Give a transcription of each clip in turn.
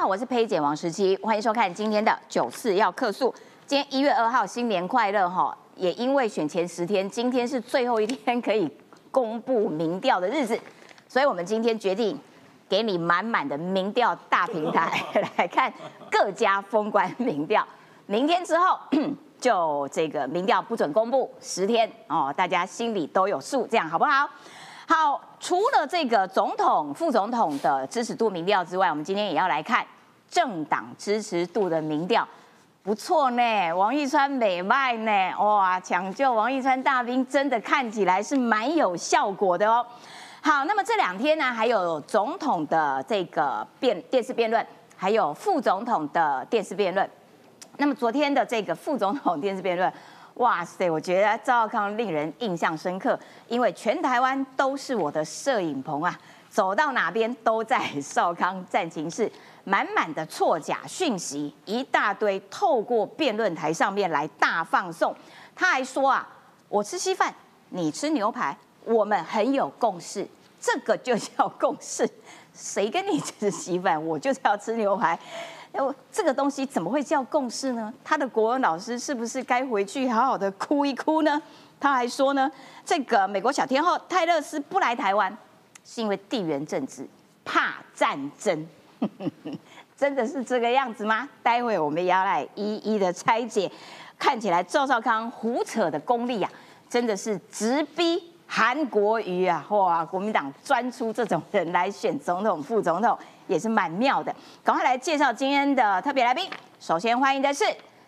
好，我是佩姐王十七，欢迎收看今天的九四要客诉。今天一月二号，新年快乐哈！也因为选前十天，今天是最后一天可以公布民调的日子，所以我们今天决定给你满满的民调大平台来看各家封关民调。明天之后 就这个民调不准公布十天哦，大家心里都有数，这样好不好？好，除了这个总统、副总统的支持度民调之外，我们今天也要来看政党支持度的民调，不错呢。王一川美卖呢，哇，抢救王一川大兵真的看起来是蛮有效果的哦。好，那么这两天呢，还有总统的这个辩电视辩论，还有副总统的电视辩论。那么昨天的这个副总统电视辩论。哇塞，我觉得赵少康令人印象深刻，因为全台湾都是我的摄影棚啊，走到哪边都在少康战情室，满满的错假讯息，一大堆，透过辩论台上面来大放送。他还说啊，我吃稀饭，你吃牛排，我们很有共识，这个就叫共识。谁跟你吃稀饭，我就是要吃牛排。哎，这个东西怎么会叫共识呢？他的国文老师是不是该回去好好的哭一哭呢？他还说呢，这个美国小天后泰勒斯不来台湾，是因为地缘政治，怕战争，真的是这个样子吗？待会我们也要来一一的拆解。看起来赵少康胡扯的功力啊，真的是直逼。韩国瑜啊，哇！国民党专出这种人来选总统、副总统，也是蛮妙的。赶快来介绍今天的特别来宾。首先欢迎的是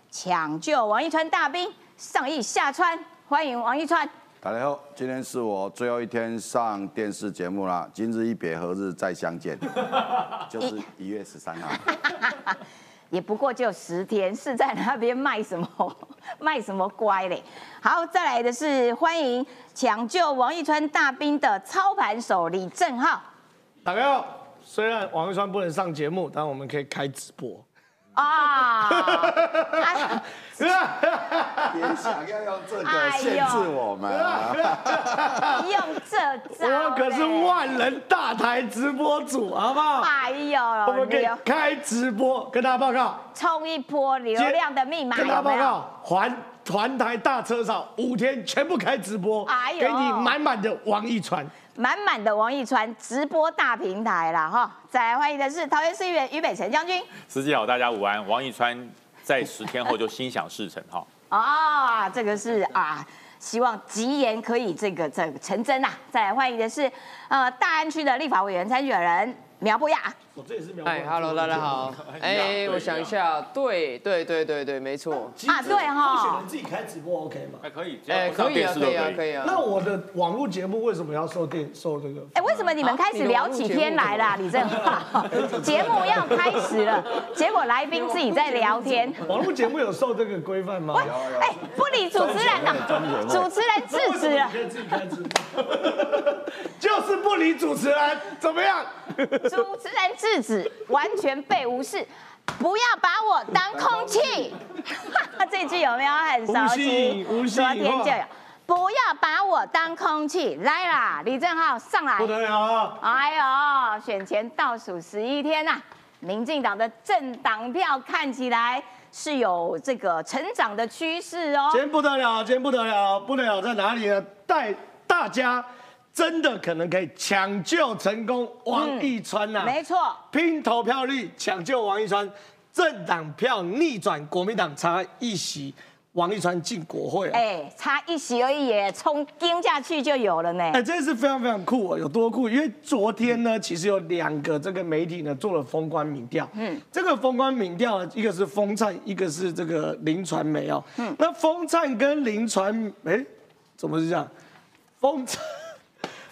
抢救王一川大兵上亿下川，欢迎王一川。大家好，今天是我最后一天上电视节目了。今日一别，何日再相见？就是一月十三号。也不过就十天，是在那边卖什么 卖什么乖嘞？好，再来的是欢迎抢救王一川大兵的操盘手李正浩。大家好，虽然王一川不能上节目，但我们可以开直播。啊！别想要用这个限制我们，用这招。我可是万人大台直播组，好不好？哎呦，我们可以开直播，跟大家报告，冲一波流量的密码。跟大家报告，环团台大车少五天全部开直播，给你满满的王一川。满满的王一川直播大平台啦，哈！再来欢迎的是桃园市议员于北辰将军。司机好，大家午安。王一川在十天后就心想事成，哈。啊，这个是啊，希望吉言可以这个这个成真呐。再来欢迎的是呃大安区的立法委员参选人苗博雅。我这也是苗。哎，Hello，大家好。哎，我想一下，对对对对对，没错。啊，对哈。候选人自己开直播 OK 吗？还可以，哎，可以啊，可以啊，可以啊。那我的网络节目为什么要受电受这个？哎，为什么你们开始聊起天来了？李正浩，节目要开始了，结果来宾自己在聊天。网络节目有受这个规范吗？哎，不理主持人的，主持人制止了。自己开直播。就是不理主持人，怎么样？主持人。制止，完全被无视，不要把我当空气。这句有没有很熟悉？昨天就有，不要把我当空气。来啦，李正浩上来。不得了啊！哎呦，选前倒数十一天呐，民进党的政党票看起来是有这个成长的趋势哦。今天不得了，今天不得了，不得了在哪里呢？带大家。真的可能可以抢救成功王一川呐，没错，拼投票率抢救王一川，政党票逆转国民党差一席，王一川进国会，哎，差一席而已，冲跟下去就有了呢，哎，真是非常非常酷哦，有多酷？因为昨天呢，其实有两个这个媒体呢做了封关民调，嗯，这个封关民调一个是风灿，一个是这个林传媒哦，嗯，那风灿跟林传，哎，怎么是这样？风灿。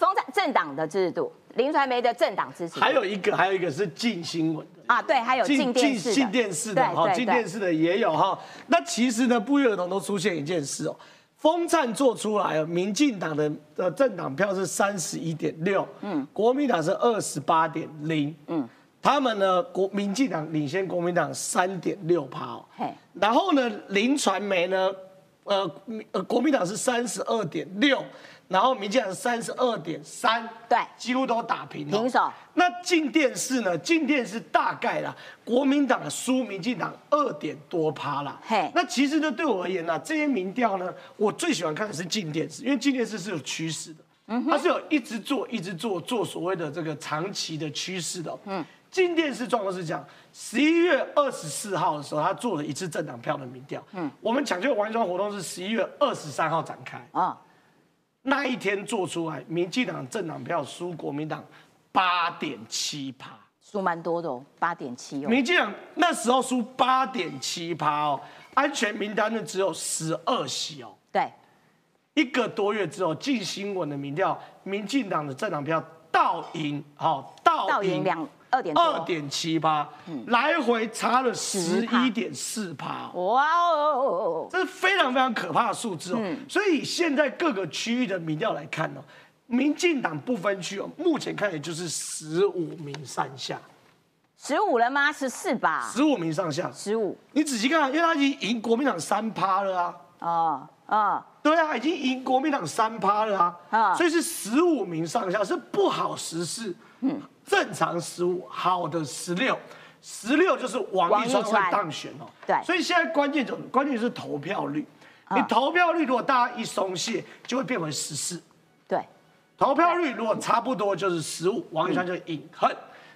封在政党的制度，林传媒的政党支持，还有一个，还有一个是进新闻的。啊，对，还有进电视，进电视的哈，进电视的也有哈。那其实呢，不约而同都出现一件事哦，风灿做出来哦，民进党的的政党票是三十一点六，嗯，国民党是二十八点零，嗯，他们呢国民进党领先国民党三点六趴，嘿，然后呢林传媒呢，呃呃国民党是三十二点六。然后民进党三十二点三，对几乎都打平了。平手。那进电视呢？进电视大概啦，国民党输民进党二点多趴啦。嘿那其实呢，对我而言呢，这些民调呢，我最喜欢看的是进电视，因为进电视是有趋势的，嗯它是有一直做、一直做做所谓的这个长期的趋势的。嗯，进电视状况是这样：十一月二十四号的时候，他做了一次政党票的民调。嗯，我们抢救完庄活动是十一月二十三号展开。哦，那一天做出来，民进党政党票输国民党八点七趴，输蛮多的哦，八点七哦。民进党那时候输八点七趴哦，安全名单呢只有十二席哦。对，一个多月之后，进新闻的民调，民进党的政党票倒赢，好倒赢倒赢两二点。二点七八，来回差了十一点四趴。哇哦！这是非常非常可怕的数字哦。嗯所以现在各个区域的民调来看哦，民进党不分区哦，目前看也就是十五名上下，十五了吗？十四吧。十五名上下。十五。你仔细看，因为他已经赢国民党三趴了啊。哦哦，对啊，已经赢国民党三趴了啊，啊所以是十五名上下，是不好十四，嗯，正常十五，好的十六，十六就是王一川会当选哦，对。所以现在关键就关键是投票率，你投票率如果大家一松懈，就会变为十四，对，投票率如果差不多就是十五，王一川就隐恨，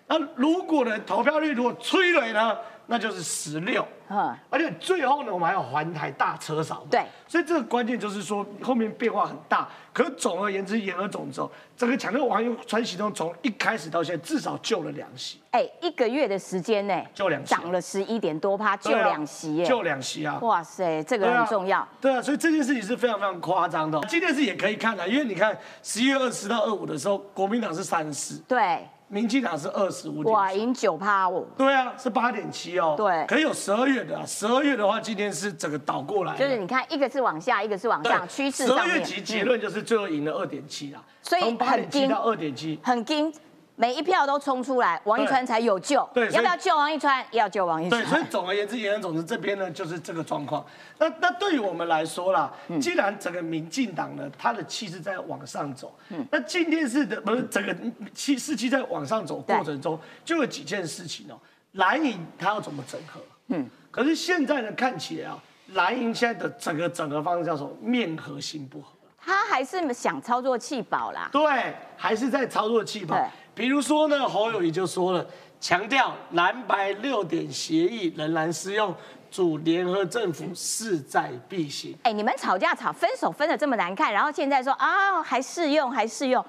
那如果呢投票率如果催泪呢，那就是十六，嗯，而且最后呢，我们还有环台大车扫嘛，对所以这个关键就是说后面变化很大。可是总而言之，言而总之哦，整个抢救王一川行动从一开始到现在至少救了两席，哎，一个月的时间呢，救两席涨了十一点多趴，就对啊两席耶。救两席啊。哇塞，这个很重要。对啊，所以这件事情是非常非常夸张的哦。今天是也可以看的，因为你看十一月二十到二五的时候，国民党是三十，对，民进党是二十五哇，赢九趴五，对啊，是八点七哦。对可以有十二月的、啊，十二月的话，今天是整个倒过来。就是你看，一个是往下，一个是往上，趋势十二月结结论就是最后赢了二点七啦，所以从八点七到二点七。很硬，每一票都冲出来，王一川才有救。对要不要救王一川？要救王一对，所以川。总而言之，言而总之，这边呢就是这个状况。那那对于我们来说啦，嗯既然整个民进党呢，它的气势在往上走，嗯那今天是的不是整个气士气在往上走过程中，就有几件事情哦。蓝营它要怎么整合？嗯，可是现在呢，看起来啊，蓝营现在的整个整合方式叫什么？面和心不合。他还是想操作气保啦。对，还是在操作气保对。比如说呢，侯友谊就说了，强调蓝白六点协议仍然适用，主联合政府势在必行。哎，你们吵架吵分手分的这么难看，然后现在说啊还适用还适用，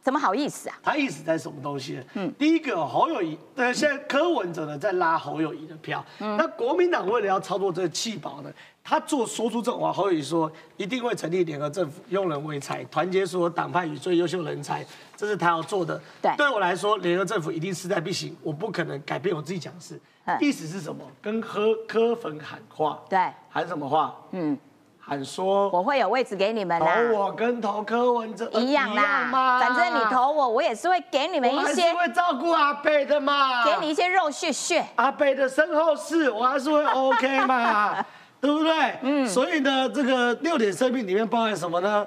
怎么好意思啊？他意思在什么东西呢？嗯，第一个侯友谊，呃，现在柯文哲呢在拉侯友谊的票，那国民党为了要操作这个气保呢，他做说出这种话，侯友谊说一定会成立联合政府，用人为才，团结所有党派与最优秀人才，这是他要做的。对对我来说，联合政府一定势在必行，我不可能改变我自己讲的事嗯。意思是什么？跟柯柯粉喊话，对，喊什么话？嗯，喊说我会有位置给你们投，我跟投柯文哲呃一样啦。嘛反正你投我，我也是会给你们我还是一些，会照顾阿贝的嘛，给你一些肉屑屑。阿北的身后事，我还是会 OK 嘛，对不对？嗯，所以呢，这个六点声明里面包含什么呢？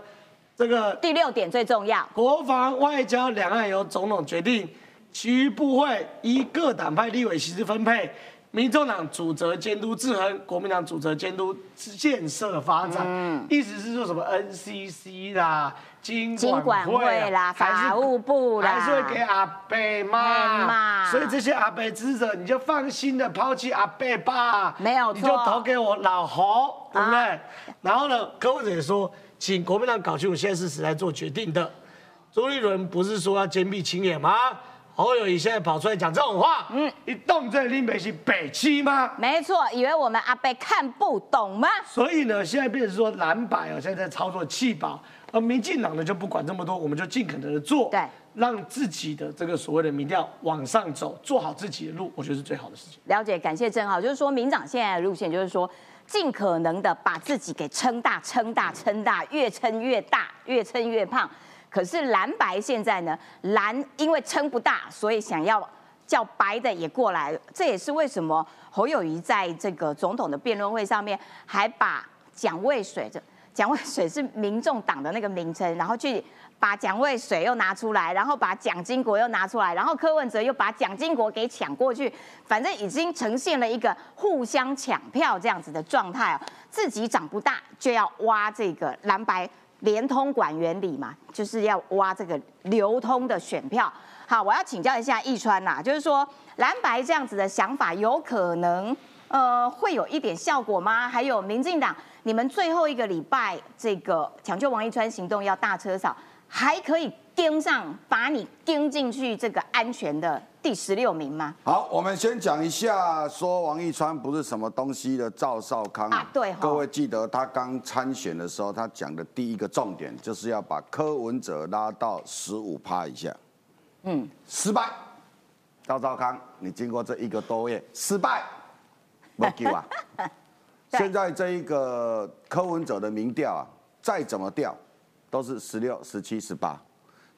这个第六点最重要，国防、外交、两岸由总统决定，其余部会依各党派立委席次分配。民众党主责监督制衡，国民党主责监督建设发展。嗯意思是说什么 NCC 啦、经经管会会啦法务部啦还是会给阿贝妈嘛。所以这些阿贝支持者，你就放心的抛弃阿贝吧。没有错你就投给我老侯，对不对？啊然后呢，柯文哲也说，请国民党搞清楚现在是谁来做决定的。朱立伦不是说要坚壁清野吗？侯友谊现在跑出来讲这种话，嗯，一动这林北是北七吗？没错，以为我们阿贝看不懂吗？所以呢，现在变成说蓝白啊，现在在操作气保，而民进党呢就不管这么多，我们就尽可能的做，对，让自己的这个所谓的民调往上走，做好自己的路，我觉得是最好的事情。了解，感谢郑浩，就是说民长现在的路线就是说，尽可能的把自己给撑大、撑大、撑大，越撑越大，越撑越胖。可是蓝白现在呢，蓝因为撑不大，所以想要叫白的也过来，这也是为什么侯友谊在这个总统的辩论会上面还把蒋渭水这蒋渭水是民众党的那个名称，然后去把蒋渭水又拿出来，然后把蒋经国又拿出来，然后柯文哲又把蒋经国给抢过去，反正已经呈现了一个互相抢票这样子的状态哦。自己长不大就要挖这个蓝白连通管原理嘛，就是要挖这个流通的选票。好，我要请教一下易川呐，就是说蓝白这样子的想法有可能呃会有一点效果吗？还有民进党。你们最后一个礼拜这个抢救王一川行动要大车扫，还可以盯上把你盯进去这个安全的第十六名吗？好，我们先讲一下，说王一川不是什么东西的赵少康啊，对，各位记得他刚参选的时候，他讲的第一个重点就是要把柯文哲拉到十五趴以下，嗯，失败，赵少康，你经过这一个多月失败，没救啊。现在这一个柯文哲的民调啊，再怎么调，都是十六、十七、十八，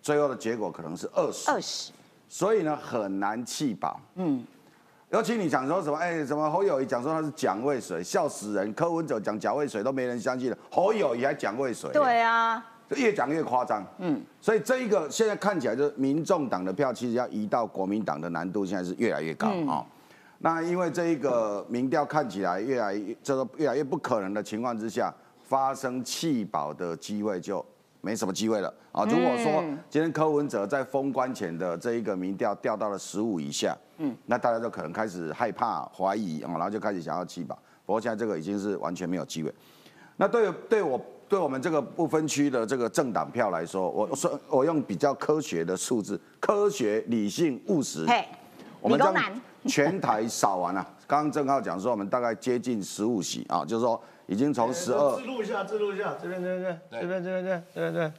最后的结果可能是二十。二十。所以呢，很难弃保。嗯。尤其你讲说什么？哎，什么侯友谊讲说他是蒋渭水，笑死人。柯文哲讲蒋渭水都没人相信了，侯友谊还蒋渭水。对啊。越讲越夸张。嗯。所以这一个现在看起来，就是民众党的票，其实要移到国民党的难度，现在是越来越高啊。那因为这一个民调看起来越来越这个越来越不可能的情况之下，发生弃保的机会就没什么机会了啊！如果说今天柯文哲在封关前的这一个民调掉到了十五以下，嗯，那大家就可能开始害怕怀疑啊，然后就开始想要弃保。不过现在这个已经是完全没有机会。那对对我对我们这个不分区的这个政党票来说，我说我用比较科学的数字，科学、理性、务实，嘿，我们都难。全台扫完了，刚刚正浩讲说我们大概接近十五席啊，就是说已经从十二。记录一下，记录一下，这边这边这边这边这边这边这边，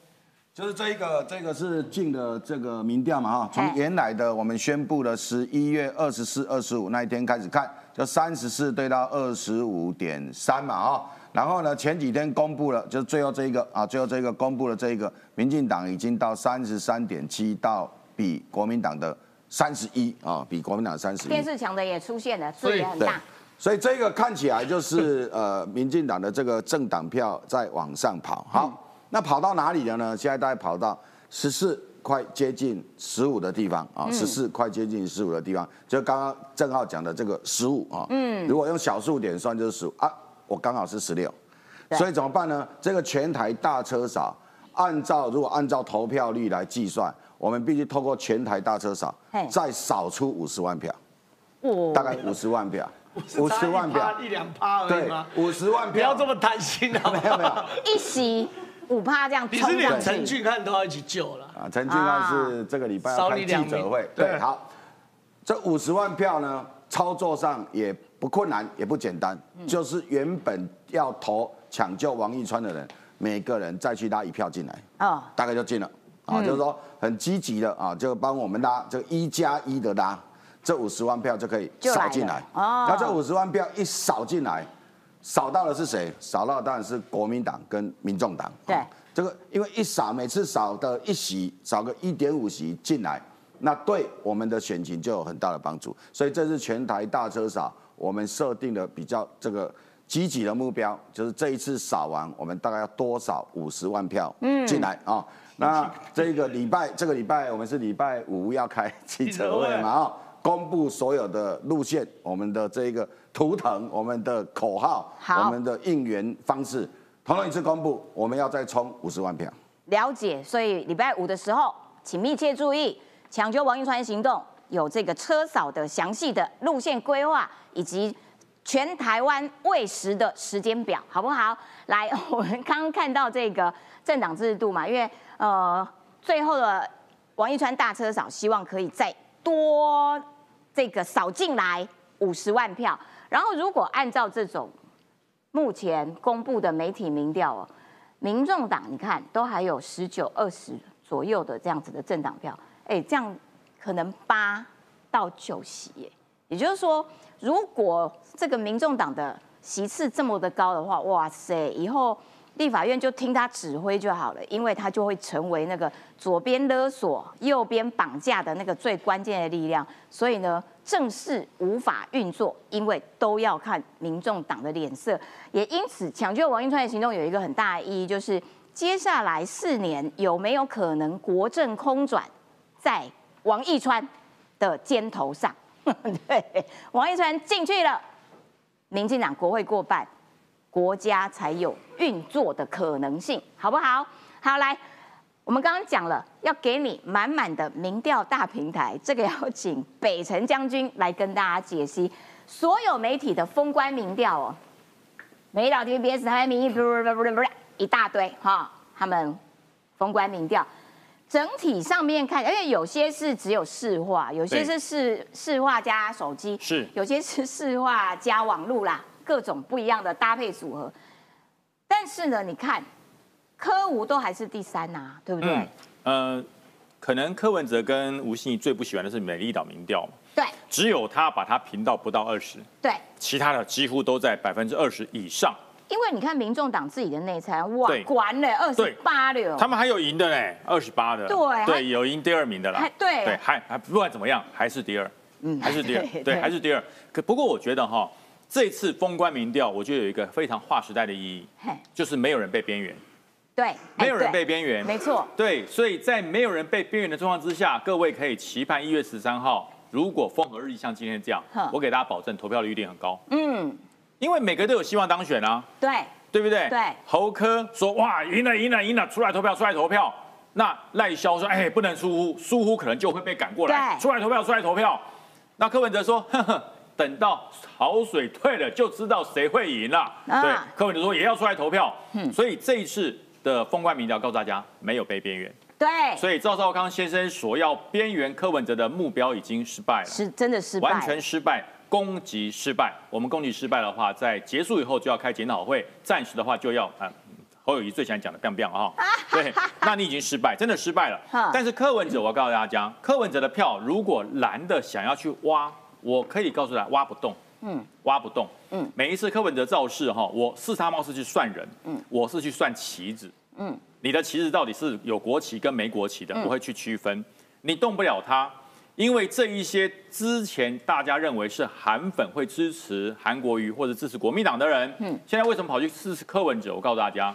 就是这一个这个是进的这个民调嘛哈，从原来的我们宣布的十一月二十四、二十五那一天开始看，就三十四对到二十五点三嘛哈，然后呢前几天公布了，就是最后这一个啊，最后这个公布了这一个，民进党已经到三十三点七，到比国民党的。三十一啊，比国民党三十一。电视墙的也出现了，所以很大。所以这个看起来就是 呃，民进党的这个政党票在往上跑。好，那跑到哪里了呢？现在大概跑到十四，快接近十五的地方啊，十四快接近十五的地方，就刚刚郑浩讲的这个十五啊。嗯。如果用小数点算就是十五啊，我刚好是十六，所以怎么办呢？这个全台大车少，按照如果按照投票率来计算。我们必须透过全台大车少，再少出五十万票，大概五十万票，五十万票。一两趴而已吗？五十万票，不要这么担心啊！没有没有，一席五趴这样你是连陈俊汉都要一起救了。啊！陈俊汉是这个礼拜要开记者会，对，好，这五十万票呢，操作上也不困难，也不简单，就是原本要投抢救王一川的人，每个人再去拉一票进来，啊，大概就进了。啊，就是说很积极的啊，就帮我们拉这个一加一的拉，这五十万票就可以扫进来。哦，那这五十万票一扫进来，扫到的是谁？扫到当然是国民党跟民众党。对，这个因为一扫，每次扫的一席，扫个一点五席进来，那对我们的选情就有很大的帮助。所以这是全台大车扫，我们设定的比较这个积极的目标，就是这一次扫完，我们大概要多少五十万票进来啊？那这个礼拜，这个礼拜我们是礼拜五要开 记者会嘛？啊，公布所有的路线，我们的这个图腾，我们的口号，我们的应援方式，同样一次公布，我们要再冲五十万票。了解，所以礼拜五的时候，请密切注意抢救王一川行动，有这个车扫的详细的路线规划，以及全台湾喂食的时间表，好不好？来，我们刚刚看到这个政党制度嘛，因为。呃，最后的王一川大车少，希望可以再多这个扫进来五十万票。然后，如果按照这种目前公布的媒体民调哦，民众党你看都还有十九、二十左右的这样子的政党票，哎，这样可能八到九席耶。也就是说，如果这个民众党的席次这么的高的话，哇塞，以后。立法院就听他指挥就好了，因为他就会成为那个左边勒索、右边绑架的那个最关键的力量。所以呢，正式无法运作，因为都要看民众党的脸色。也因此，抢救王一川的行动有一个很大的意义，就是接下来四年有没有可能国政空转在王一川的肩头上？对，王一川进去了，民进党国会过半，国家才有运作的可能性，好不好？好，来。我们刚刚讲了，要给你满满的民调大平台，这个要请北辰将军来跟大家解析所有媒体的封关民调哦。美岛 TVBS 台湾民意不不不不不一大堆哈，他们封关民调整体上面看，因为有些是只有市话，有些是市市话加手机，是有些是市话加网络啦，各种不一样的搭配组合。但是呢，你看。柯吴都还是第三呐，对不对？呃，可能柯文哲跟吴欣怡最不喜欢的是美丽岛民调嘛。对。只有他把它评到不到二十。对。其他的几乎都在百分之二十以上。因为你看民众党自己的内参，哇，管了二十八了。他们还有赢的嘞，二十八的。对。对，有赢第二名的啦。对。对，还还不管怎么样，还是第二。嗯。还是第二。对，还是第二。可不过我觉得哈，这次封关民调，我觉得有一个非常划时代的意义，就是没有人被边缘。对，没有人被边缘，没错。对，所以在没有人被边缘的状况之下，各位可以期盼一月十三号，如果风和日丽，像今天这样，我给大家保证，投票率一定很高。嗯，因为每个都有希望当选啊。对，对不对？对。侯科说：“哇，赢了，赢了，赢了，出来投票，出来投票。”那赖萧说：“哎，不能疏忽，疏忽可能就会被赶过来。”出来投票，出来投票。那柯文哲说：“呵呵，等到潮水退了，就知道谁会赢了。”对，柯文哲说也要出来投票。嗯，所以这一次。的封关民调告诉大家，没有被边缘。对，所以赵少康先生所要边缘柯文哲的目标已经失败了，是真的失败，完全失败，攻击失败。我们攻击失败的话，在结束以后就要开检讨会，暂时的话就要啊，侯友谊最喜欢讲的 “biang biang” 啊，对，那你已经失败，真的失败了。但是柯文哲，我要告诉大家，柯文哲的票如果蓝的想要去挖，我可以告诉他挖不动。嗯，挖不动。嗯，每一次柯文哲造势哈，我四叉猫是去算人，嗯，我是去算棋子，嗯，你的棋子到底是有国旗跟没国旗的，我会去区分。你动不了他，因为这一些之前大家认为是韩粉会支持韩国瑜或者支持国民党的人，嗯，现在为什么跑去支持柯文哲？我告诉大家，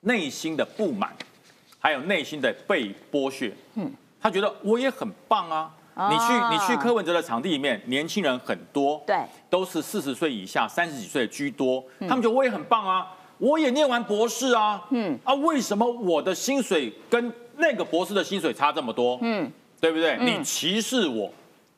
内心的不满，还有内心的被剥削，嗯，他觉得我也很棒啊。你去你去柯文哲的场地里面，年轻人很多，对，都是四十岁以下、三十几岁居多。他们觉得我也很棒啊，我也念完博士啊，嗯啊，为什么我的薪水跟那个博士的薪水差这么多？嗯，对不对？你歧视我，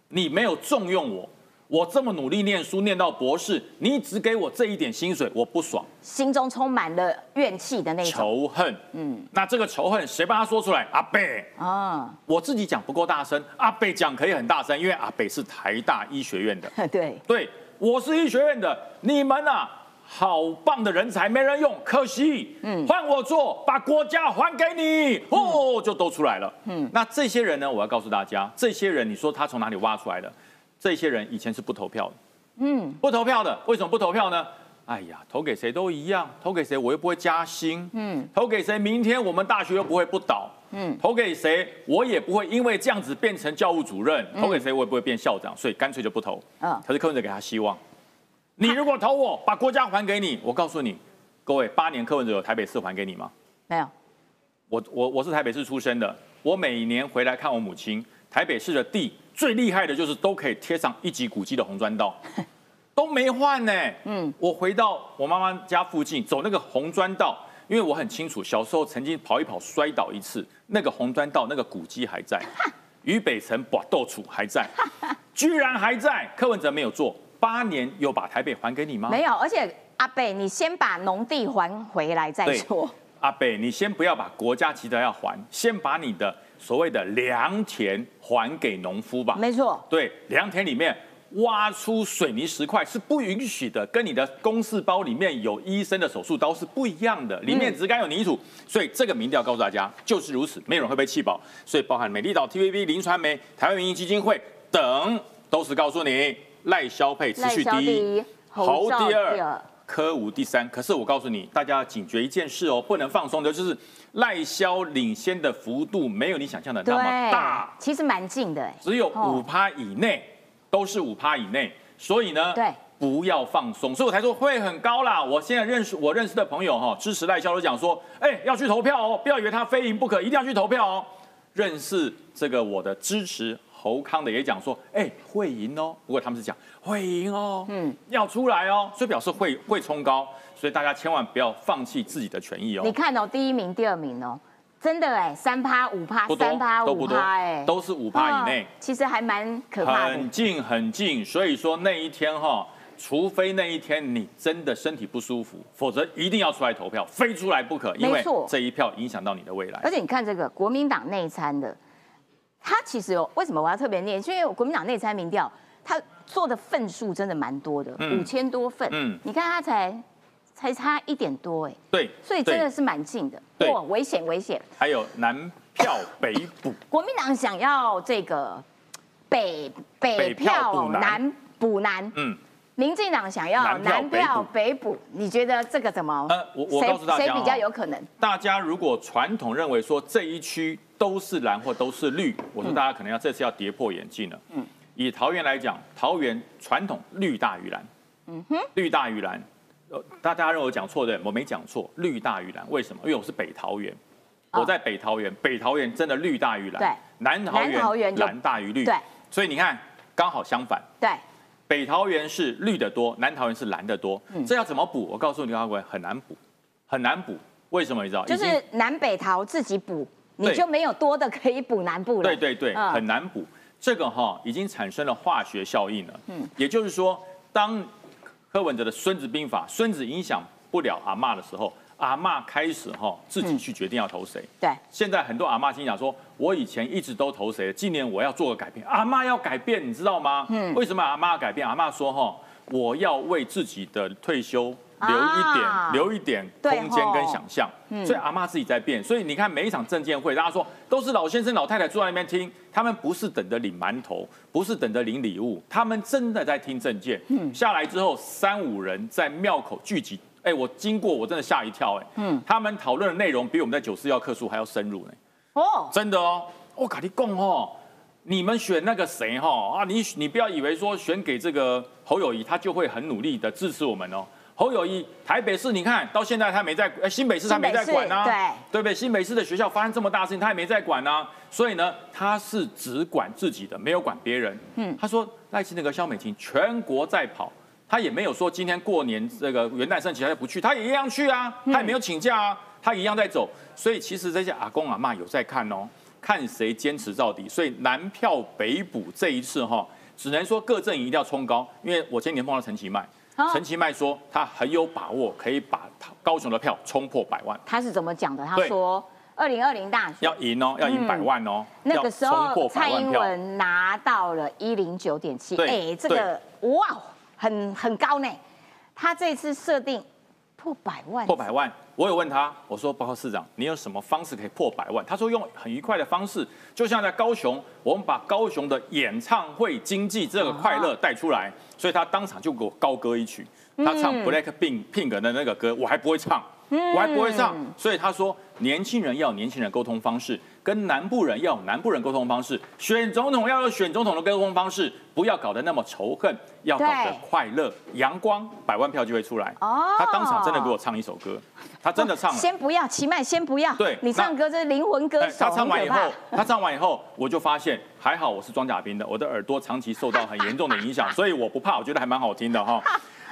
你没有重用我。我这么努力念书，念到博士，你只给我这一点薪水，我不爽，心中充满了怨气的那种仇恨。嗯，那这个仇恨谁帮他说出来？阿北啊，我自己讲不够大声，阿北讲可以很大声，因为阿北是台大医学院的。对，对，我是医学院的，你们啊，好棒的人才没人用，可惜。嗯，换我做，把国家还给你，哦，就都出来了。嗯，那这些人呢？我要告诉大家，这些人，你说他从哪里挖出来的？这些人以前是不投票的，嗯，不投票的，为什么不投票呢？哎呀，投给谁都一样，投给谁我又不会加薪，嗯，投给谁明天我们大学又不会不倒，嗯，投给谁我也不会因为这样子变成教务主任，投给谁我也不会变校长，所以干脆就不投。嗯，可是柯文哲给他希望，你如果投我，把国家还给你，我告诉你，各位，八年柯文哲有台北市还给你吗？没有，我我我是台北市出生的，我每年回来看我母亲，台北市的地。最厉害的就是都可以贴上一级古迹的红砖道，都没换呢。嗯，我回到我妈妈家附近走那个红砖道，因为我很清楚，小时候曾经跑一跑摔倒一次，那个红砖道那个古迹还在，渝北城把豆处还在，居然还在。柯文哲没有做，八年有把台北还给你吗？没有，而且阿北，你先把农地还回来再说。阿北，你先不要把国家急着要还，先把你的。所谓的良田还给农夫吧，没错。对，良田里面挖出水泥石块是不允许的，跟你的公事包里面有医生的手术刀是不一样的，里面只该有泥土。所以这个民调告诉大家就是如此，没有人会被气饱。所以包含美丽岛 TVB、林传媒、台湾民营基金会等，都是告诉你赖消配持续第一，侯第二。科五第三，可是我告诉你，大家要警觉一件事哦，不能放松的，就是赖萧领先的幅度没有你想象的那么大，其实蛮近的，只有五趴以内，都是五趴以内，所以呢，对，不要放松，所以我才说会很高啦。我现在认识我认识的朋友哈，支持赖萧都讲说，哎，要去投票哦，不要以为他非赢不可，一定要去投票哦。认识这个我的支持侯康的也讲说，哎，会赢哦。不过他们是讲会赢哦，嗯，要出来哦，所以表示会会冲高，所以大家千万不要放弃自己的权益哦。你看哦，第一名、第二名哦。真的哎，三趴五趴，三趴五趴哎，都是五趴以内，其实还蛮可怕的。很近很近，所以说那一天哈，除非那一天你真的身体不舒服，否则一定要出来投票，非出来不可，因为这一票影响到你的未来。而且你看这个国民党内参的，他其实有为什么我要特别念？因为国民党内参民调，他做的份数真的蛮多的，五千多份。嗯，你看他才。才差一点多哎，对，所以真的是蛮近的，哇，危险危险。还有南票北补，国民党想要这个北北票南补南，嗯，民进党想要南票北补，你觉得这个怎么？呃，我我告诉大家，谁比较有可能？大家如果传统认为说这一区都是蓝或都是绿，我说大家可能要这次要跌破眼镜了。嗯，以桃园来讲，桃园传统绿大于蓝，嗯哼，绿大于蓝。大家认为我讲错对？我没讲错，绿大于蓝，为什么？因为我是北桃园，我在北桃园，北桃园真的绿大于蓝，对，南桃园蓝大于绿，对，所以你看刚好相反，对，北桃园是绿的多，南桃园是蓝的多，这要怎么补？我告诉你，阿贵很难补，很难补，为什么？你知道？就是南北桃自己补，你就没有多的可以补南部了，对对对，很难补，这个哈已经产生了化学效应了，嗯，也就是说当。柯文哲的《孙子兵法》，孙子影响不了阿妈的时候，阿妈开始哈自己去决定要投谁。对，现在很多阿妈心想说，我以前一直都投谁，今年我要做个改变。阿妈要改变，你知道吗？嗯。为什么阿妈要改变？阿妈说哈，我要为自己的退休。留一点，留一点空间跟想象，所以阿妈自己在变。所以你看每一场证监会，大家说都是老先生老太太坐在那边听，他们不是等着领馒头，不是等着领礼物，他们真的在听证件。嗯，下来之后三五人在庙口聚集，哎，我经过我真的吓一跳，哎，嗯，他们讨论的内容比我们在九四要课数还要深入呢。哦，真的哦，我卡你讲哦，你们选那个谁哈啊，你你不要以为说选给这个侯友谊，他就会很努力的支持我们哦。侯友谊，台北市，你看到现在他没在，新北市他没在管呐，对对不对？新北市的学校发生这么大事情，他也没在管呐，所以呢，他是只管自己的，没有管别人。嗯，他说赖清德跟肖美琴全国在跑，他也没有说今天过年这个元旦升旗他就不去，他也一样去啊，他也没有请假啊，他一样在走。所以其实这些阿公阿妈有在看哦，看谁坚持到底。所以南票北补这一次哈，只能说各阵营一定要冲高，因为我前年碰到陈其迈。陈其迈说，他很有把握可以把高雄的票冲破百万。他是怎么讲的？他说，二零二零大选要赢哦，要赢百万哦。那个时候蔡英文拿到了一零九点七，哎，这个哇，很很高呢。他这次设定。破百万，破百万！我有问他，我说：“报告市长，你有什么方式可以破百万？”他说：“用很愉快的方式，就像在高雄，我们把高雄的演唱会经济这个快乐带出来。”所以他当场就给我高歌一曲，他唱 Black Pink Pink 的那个歌，我还不会唱，我还不会唱。所以他说：“年轻人要年轻人沟通方式。”跟南部人要南部人沟通方式，选总统要有选总统的沟通方式，不要搞得那么仇恨，要搞得快乐、阳光，百万票就会出来。哦，他当场真的给我唱一首歌，他真的唱。先不要，齐麦先不要。对，你唱歌这是灵魂歌手。他唱完以后，他唱完以后，我就发现还好我是装甲兵的，我的耳朵长期受到很严重的影响，所以我不怕，我觉得还蛮好听的哈。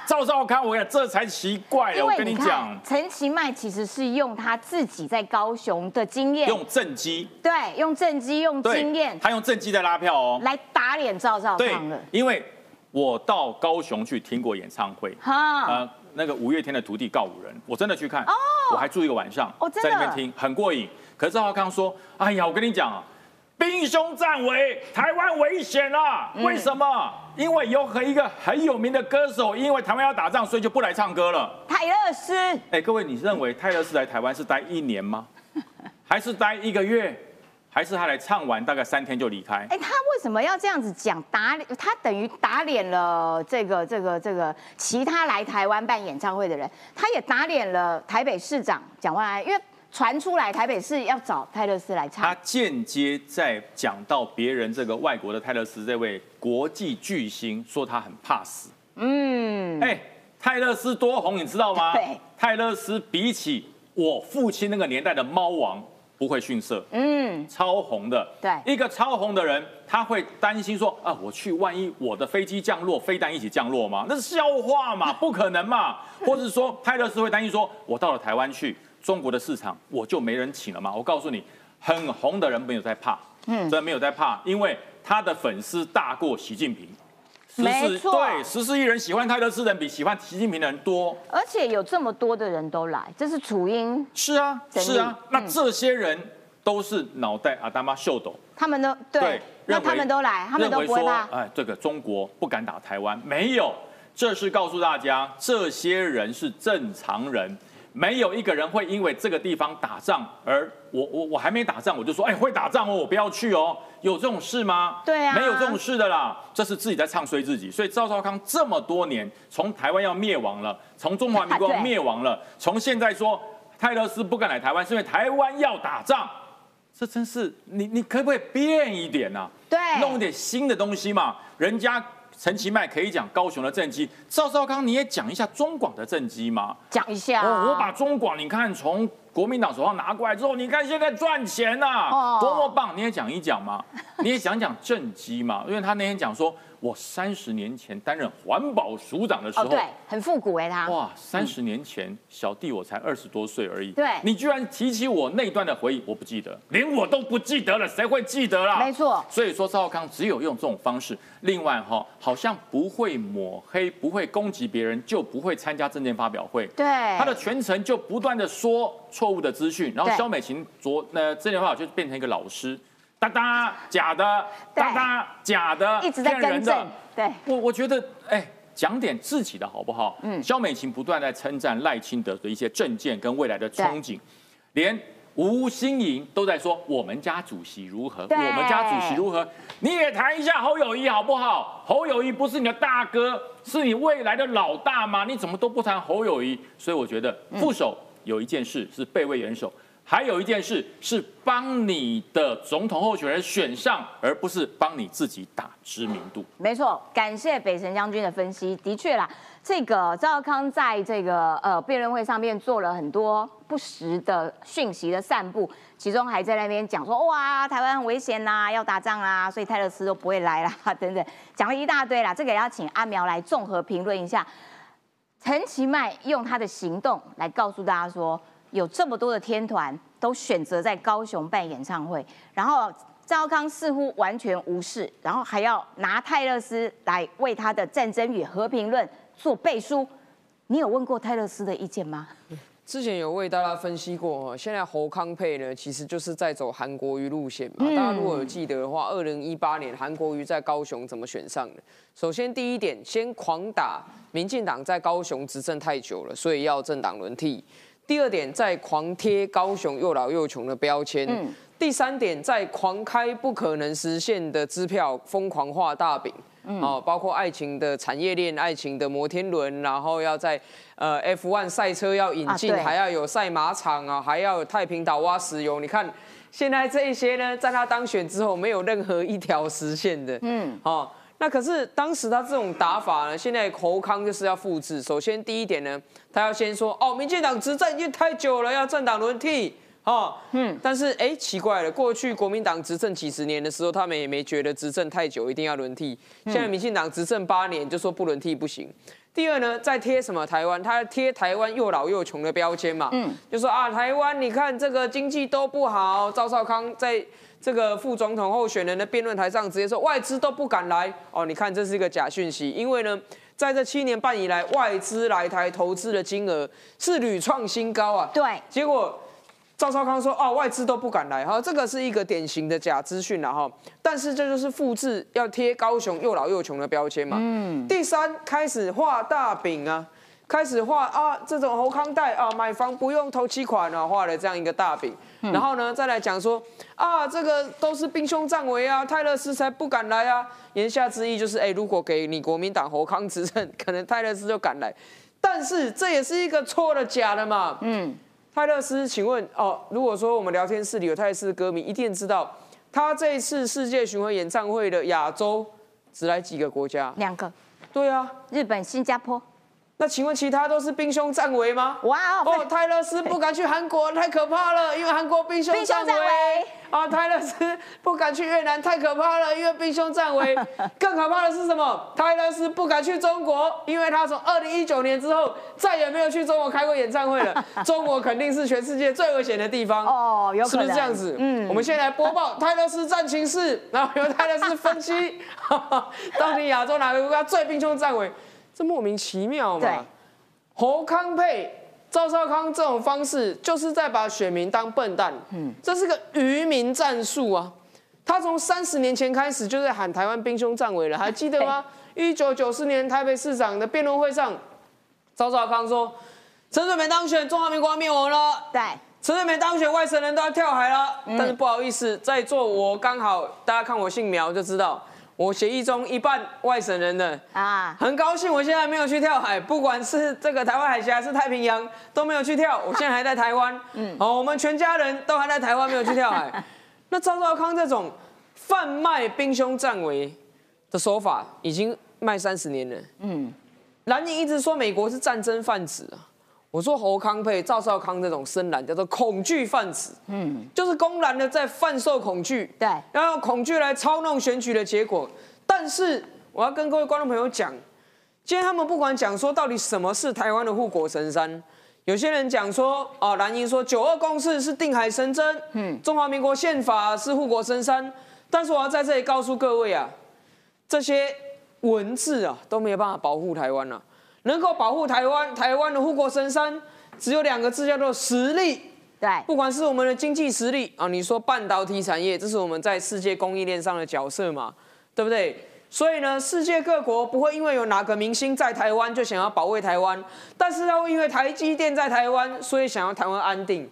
照照康，我讲这才奇怪了。我跟你讲，陈其迈其实是用他自己在高雄的经验，用正机，对，用正机，用经验，他用正机在拉票哦，来打脸赵少康了。因为我到高雄去听过演唱会，哈，呃，那个五月天的徒弟告五人，我真的去看，哦，我还住一个晚上，在那边听，很过瘾。可是赵少康说，哎呀，我跟你讲。兵凶战危，台湾危险了。为什么？因为有和一个很有名的歌手，因为台湾要打仗，所以就不来唱歌了。泰勒斯。哎，各位，你认为泰勒斯来台湾是待一年吗？还是待一个月？还是他来唱完大概三天就离开？哎，他为什么要这样子讲？打脸，他等于打脸了这个这个这个其他来台湾办演唱会的人，他也打脸了台北市长蒋万安，因为。传出来台北市要找泰勒斯来唱，他间接在讲到别人这个外国的泰勒斯这位国际巨星，说他很怕死。嗯，哎，泰勒斯多红，你知道吗？对，泰勒斯比起我父亲那个年代的猫王不会逊色。嗯，超红的。对，一个超红的人，他会担心说啊，我去，万一我的飞机降落，飞弹一起降落吗？那是笑话嘛，不可能嘛。或者是说，泰勒斯会担心说，我到了台湾去。中国的市场我就没人请了吗？我告诉你，很红的人没有在怕，嗯，真的没有在怕，因为他的粉丝大过习近平，没错，对，十四亿人喜欢泰勒斯人比喜欢习近平的人多，而且有这么多的人都来，这是楚英，是啊，是啊，那这些人都是脑袋阿达妈秀斗，他们都对，那他们都来，他们都不会怕，哎，这个中国不敢打台湾，没有，这是告诉大家，这些人是正常人。没有一个人会因为这个地方打仗而我我我还没打仗我就说哎会打仗哦我不要去哦有这种事吗？对啊，没有这种事的啦，这是自己在唱衰自己。所以赵少康这么多年，从台湾要灭亡了，从中华民国灭亡了，从现在说泰勒斯不敢来台湾是因为台湾要打仗，这真是你你可不可以变一点呢？对，弄点新的东西嘛，人家。陈其迈可以讲高雄的政绩，赵少康你也讲一下中广的政绩吗？讲一下。我把中广你看从国民党手上拿过来之后，你看现在赚钱呐，多么棒！你也讲一讲嘛，你也讲讲政绩嘛，因为他那天讲说。我三十年前担任环保署长的时候，对，很复古哎，他。哇，三十年前小弟我才二十多岁而已，对，你居然提起我那段的回忆，我不记得，连我都不记得了，谁会记得啦？没错，所以说赵少康只有用这种方式，另外哈，好像不会抹黑，不会攻击别人，就不会参加证件发表会，对，他的全程就不断的说错误的资讯，然后肖美琴昨那证件发表就变成一个老师。哒哒，假的，哒哒，假的，一直在更正。对，我我觉得，哎，讲点自己的好不好？嗯，肖美琴不断在称赞赖清德的一些政见跟未来的憧憬，连吴新颖都在说我们家主席如何，我们家主席如何，你也谈一下侯友谊好不好？侯友谊不是你的大哥，是你未来的老大吗？你怎么都不谈侯友谊？所以我觉得副手有一件事是备位元首。还有一件事是帮你的总统候选人选上，而不是帮你自己打知名度。没错，感谢北辰将军的分析。的确啦，这个赵康在这个呃辩论会上面做了很多不实的讯息的散布，其中还在那边讲说哇台湾很危险呐，要打仗啊，所以泰勒斯都不会来啦 等等，讲了一大堆啦。这个要请阿苗来综合评论一下。陈其迈用他的行动来告诉大家说。有这么多的天团都选择在高雄办演唱会，然后赵康似乎完全无视，然后还要拿泰勒斯来为他的《战争与和平论》做背书。你有问过泰勒斯的意见吗？之前有为大家分析过，现在侯康配呢，其实就是在走韩国瑜路线嘛。大家如果有记得的话，二零一八年韩国瑜在高雄怎么选上的？首先第一点，先狂打民进党在高雄执政太久了，所以要政党轮替。第二点，在狂贴高雄又老又穷的标签；第三点，在狂开不可能实现的支票，疯狂画大饼。哦，包括爱情的产业链、爱情的摩天轮，然后要在呃 F1 赛车要引进，还要有赛马场啊，还要有太平岛挖石油。你看现在这一些呢，在他当选之后，没有任何一条实现的。嗯，哦。那可是当时他这种打法呢？现在侯康就是要复制。首先第一点呢，他要先说哦，民进党执政已经太久了，要政党轮替。哦，嗯。但是哎，奇怪了，过去国民党执政几十年的时候，他们也没觉得执政太久一定要轮替。现在民进党执政八年，就说不轮替不行。第二呢，再贴什么台湾？他贴台湾又老又穷的标签嘛。嗯。就说啊，台湾你看这个经济都不好。赵少康在。这个副总统候选人的辩论台上直接说外资都不敢来哦，你看这是一个假讯息，因为呢，在这七年半以来，外资来台投资的金额是屡创新高啊。对，结果赵少康说哦，外资都不敢来，哈，这个是一个典型的假资讯了哈。但是这就是复制要贴高雄又老又穷的标签嘛。嗯。第三，开始画大饼啊。开始画啊，这种侯康贷啊，买房不用投期款啊，画了这样一个大饼。然后呢，再来讲说啊，这个都是兵凶战危啊，泰勒斯才不敢来啊。言下之意就是，哎，如果给你国民党侯康执政，可能泰勒斯就敢来。但是这也是一个错的假的嘛。嗯，泰勒斯，请问哦，如果说我们聊天室里有泰勒斯歌迷，一定知道他这一次世界巡回演唱会的亚洲只来几个国家？两个，对啊，日本、新加坡。那请问其他都是兵凶战危吗？哇哦！泰勒斯不敢去韩国，太可怕了，因为韩国兵凶战危。啊，泰勒斯不敢去越南，太可怕了，因为兵凶战危。更可怕的是什么？泰勒斯不敢去中国，因为他从二零一九年之后再也没有去中国开过演唱会了。中国肯定是全世界最危险的地方哦，有可能是不是这样子？嗯，我们先来播报 泰勒斯战情室，然后由泰勒斯分析，到底亚洲哪个国家最兵凶战危？这莫名其妙嘛？侯康配赵少康这种方式，就是在把选民当笨蛋。嗯，这是个愚民战术啊！他从三十年前开始就在喊台湾兵凶战危了，还记得吗？一九九四年台北市长的辩论会上，赵少康说：“陈水扁当选，中华民国灭亡了。”对，陈水扁当选，外省人都要跳海了。但是不好意思，在座我刚好，大家看我姓苗就知道。我协议中一半外省人的啊，很高兴我现在没有去跳海，不管是这个台湾海峡还是太平洋都没有去跳，我现在还在台湾。嗯，好，我们全家人都还在台湾没有去跳海。那赵少康这种贩卖兵凶战危的手法已经卖三十年了。嗯，蓝营一直说美国是战争贩子啊。我说侯康配赵少康这种深蓝叫做恐惧贩子，嗯，就是公然的在贩售恐惧，对，然后恐惧来操弄选举的结果。但是我要跟各位观众朋友讲，今天他们不管讲说到底什么是台湾的护国神山，有些人讲说哦，蓝营说九二共识是定海神针，嗯，中华民国宪法是护国神山，但是我要在这里告诉各位啊，这些文字啊都没有办法保护台湾了。能够保护台湾，台湾的护国神山，只有两个字，叫做实力。对，不管是我们的经济实力啊，你说半导体产业，这是我们在世界供应链上的角色嘛，对不对？所以呢，世界各国不会因为有哪个明星在台湾就想要保卫台湾，但是要因为台积电在台湾，所以想要台湾安定。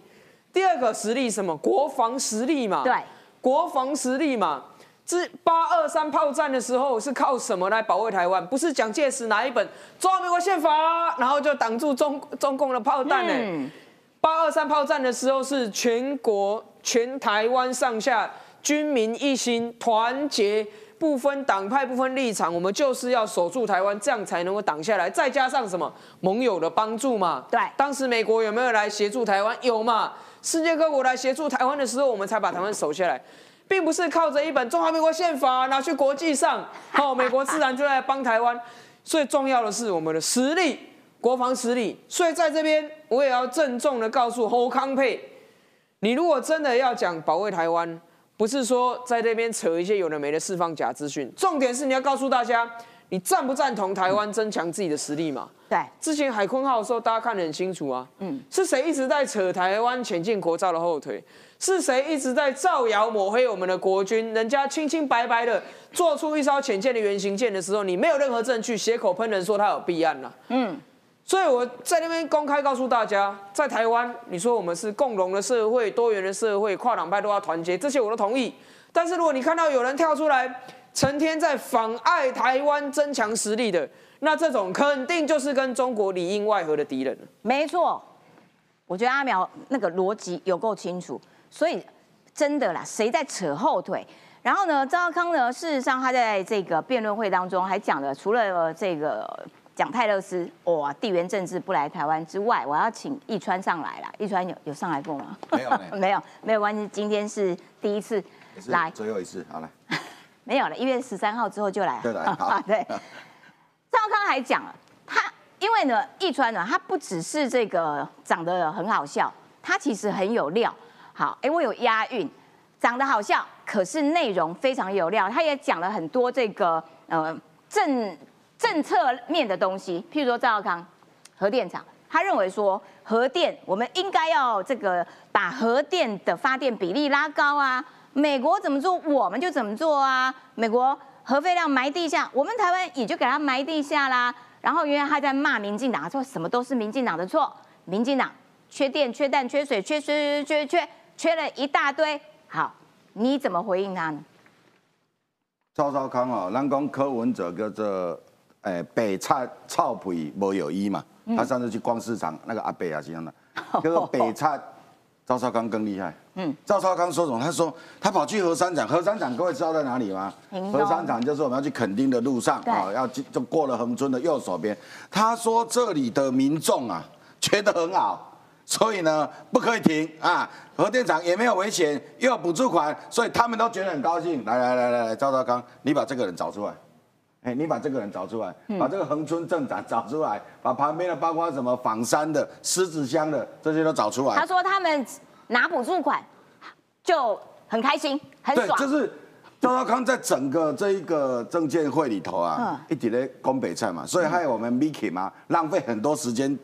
第二个实力什么？国防实力嘛。对，国防实力嘛。是八二三炮战的时候是靠什么来保卫台湾？不是蒋介石拿一本《中华民国宪法》，然后就挡住中中共的炮弹呢？八二三炮战的时候是全国全台湾上下军民一心，团结，不分党派，不分立场，我们就是要守住台湾，这样才能够挡下来。再加上什么盟友的帮助嘛？对，当时美国有没有来协助台湾？有嘛？世界各国来协助台湾的时候，我们才把台湾守下来。并不是靠着一本《中华民国宪法》拿去国际上，好，美国自然就在帮台湾。最重要的是我们的实力，国防实力。所以在这边，我也要郑重的告诉侯康佩，你如果真的要讲保卫台湾，不是说在这边扯一些有的没的释放假资讯，重点是你要告诉大家，你赞不赞同台湾增强自己的实力嘛？对，之前海坤号的时候，大家看得很清楚啊。嗯，是谁一直在扯台湾前进国造的后腿？是谁一直在造谣抹黑我们的国军？人家清清白白的做出一艘浅舰的原型舰的时候，你没有任何证据，血口喷人说他有弊案了。嗯，所以我在那边公开告诉大家，在台湾，你说我们是共荣的社会、多元的社会、跨党派都要团结，这些我都同意。但是如果你看到有人跳出来，成天在妨碍台湾增强实力的，那这种肯定就是跟中国里应外合的敌人了。没错，我觉得阿苗那个逻辑有够清楚。所以真的啦，谁在扯后腿？然后呢，赵康呢？事实上，他在这个辩论会当中还讲了，除了这个讲泰勒斯哇地缘政治不来台湾之外，我要请易川上来啦。易川有有上来过吗？没有，没有，没有关系。今天是第一次来，最后一次，好来。没有了，一月十三号之后就来。对来，好。对。赵康还讲了，他因为呢，易川呢，他不只是这个长得很好笑，他其实很有料。好，哎，我有押韵，长得好笑，可是内容非常有料。他也讲了很多这个呃政政策面的东西，譬如说赵少康核电厂，他认为说核电我们应该要这个把核电的发电比例拉高啊，美国怎么做我们就怎么做啊，美国核废料埋地下，我们台湾也就给他埋地下啦。然后因为他在骂民进党，说什么都是民进党的错，民进党缺电、缺蛋、缺水、缺缺缺缺。缺了一大堆，好，你怎么回应他呢？赵少康哦，咱讲柯文哲叫做诶，北菜臭皮没有一嘛。他上次去逛市场，那个阿北啊，这样的，这个北蔡赵少康更厉害。嗯，赵少康说什么？他说他跑去核三厂，核三厂各位知道在哪里吗？核三厂就是我们要去垦丁的路上啊，要就过了横村的右手边。他说这里的民众啊，觉得很好，所以呢不可以停啊，核电厂也没有危险，又有补助款，所以他们都觉得很高兴。来来来来来，赵少康，你把这个人找出来。哎，你把这个人找出来，把这个恒村镇长找出来，把旁边的包括什么仿山的、狮子乡的这些都找出来。他说他们拿补助款就很开心，很爽。对，就是赵少康在整个这一个证监会里头啊，一直在攻北菜嘛，所以害我们 Miki 嘛，浪费很多时间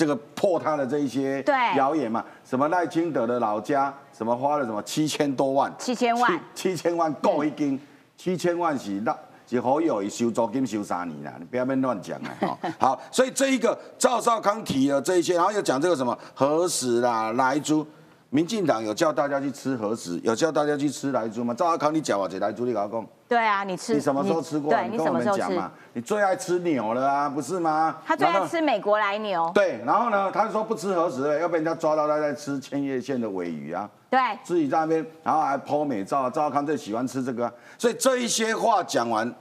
这个破他的这一些谣言嘛，什么赖清德的老家，什么花了什么七千多万，七千万，七千万够一斤，七千万是那。是好友收租金收三年啦，你不要乱乱讲啊！好，所以这一个赵少康提了这一些，然后又讲这个什么核实啦、来猪，民进党有叫大家去吃核食，有叫大家去吃来猪吗？赵阿康，你讲啊，这来猪你搞讲。对啊，你吃。你什么时候吃过？对，你跟我们讲嘛？你最爱吃牛了啊，不是吗？他最爱吃美国来牛。对，然后呢，他说不吃核食，要被人家抓到他在吃千叶县的尾鱼啊。对，自己在那边，然后还剖美照，赵阿康最喜欢吃这个，所以这一些话讲完。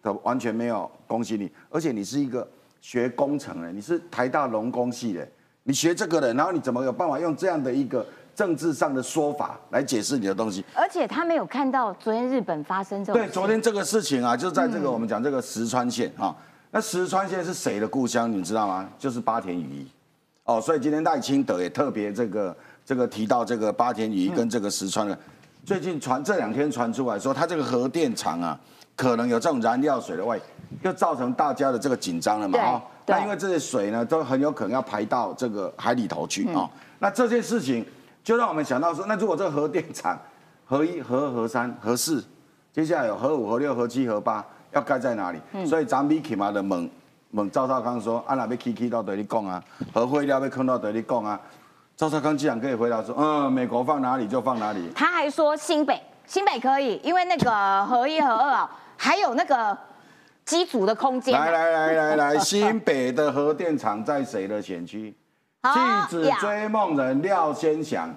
他完全没有恭喜你，而且你是一个学工程的，你是台大农工系的，你学这个的，然后你怎么有办法用这样的一个政治上的说法来解释你的东西？而且他没有看到昨天日本发生这种。对，昨天这个事情啊，就在这个我们讲这个石川县啊，那石川县是谁的故乡？你知道吗？就是八田雨衣哦，所以今天赖清德也特别这个这个提到这个八田雨衣跟这个石川的，最近传这两天传出来说，他这个核电厂啊。可能有这种燃料水的外，就造成大家的这个紧张了嘛？哈，那因为这些水呢，都很有可能要排到这个海里头去啊。那这件事情就让我们想到说，那如果这个核电厂核一、核核三、核四，接下来有核五、核六、核七、核八，要盖在哪里？所以咱们起码的猛猛赵少康说，啊那被 K K 到对你讲啊，核废料被坑到对你讲啊。赵少康既然可以回答说，嗯，美国放哪里就放哪里。他还说新北，新北可以，因为那个核一、核二啊。还有那个机组的空间。来来来来来，新北的核电厂在谁的选区？继子追梦人廖先祥，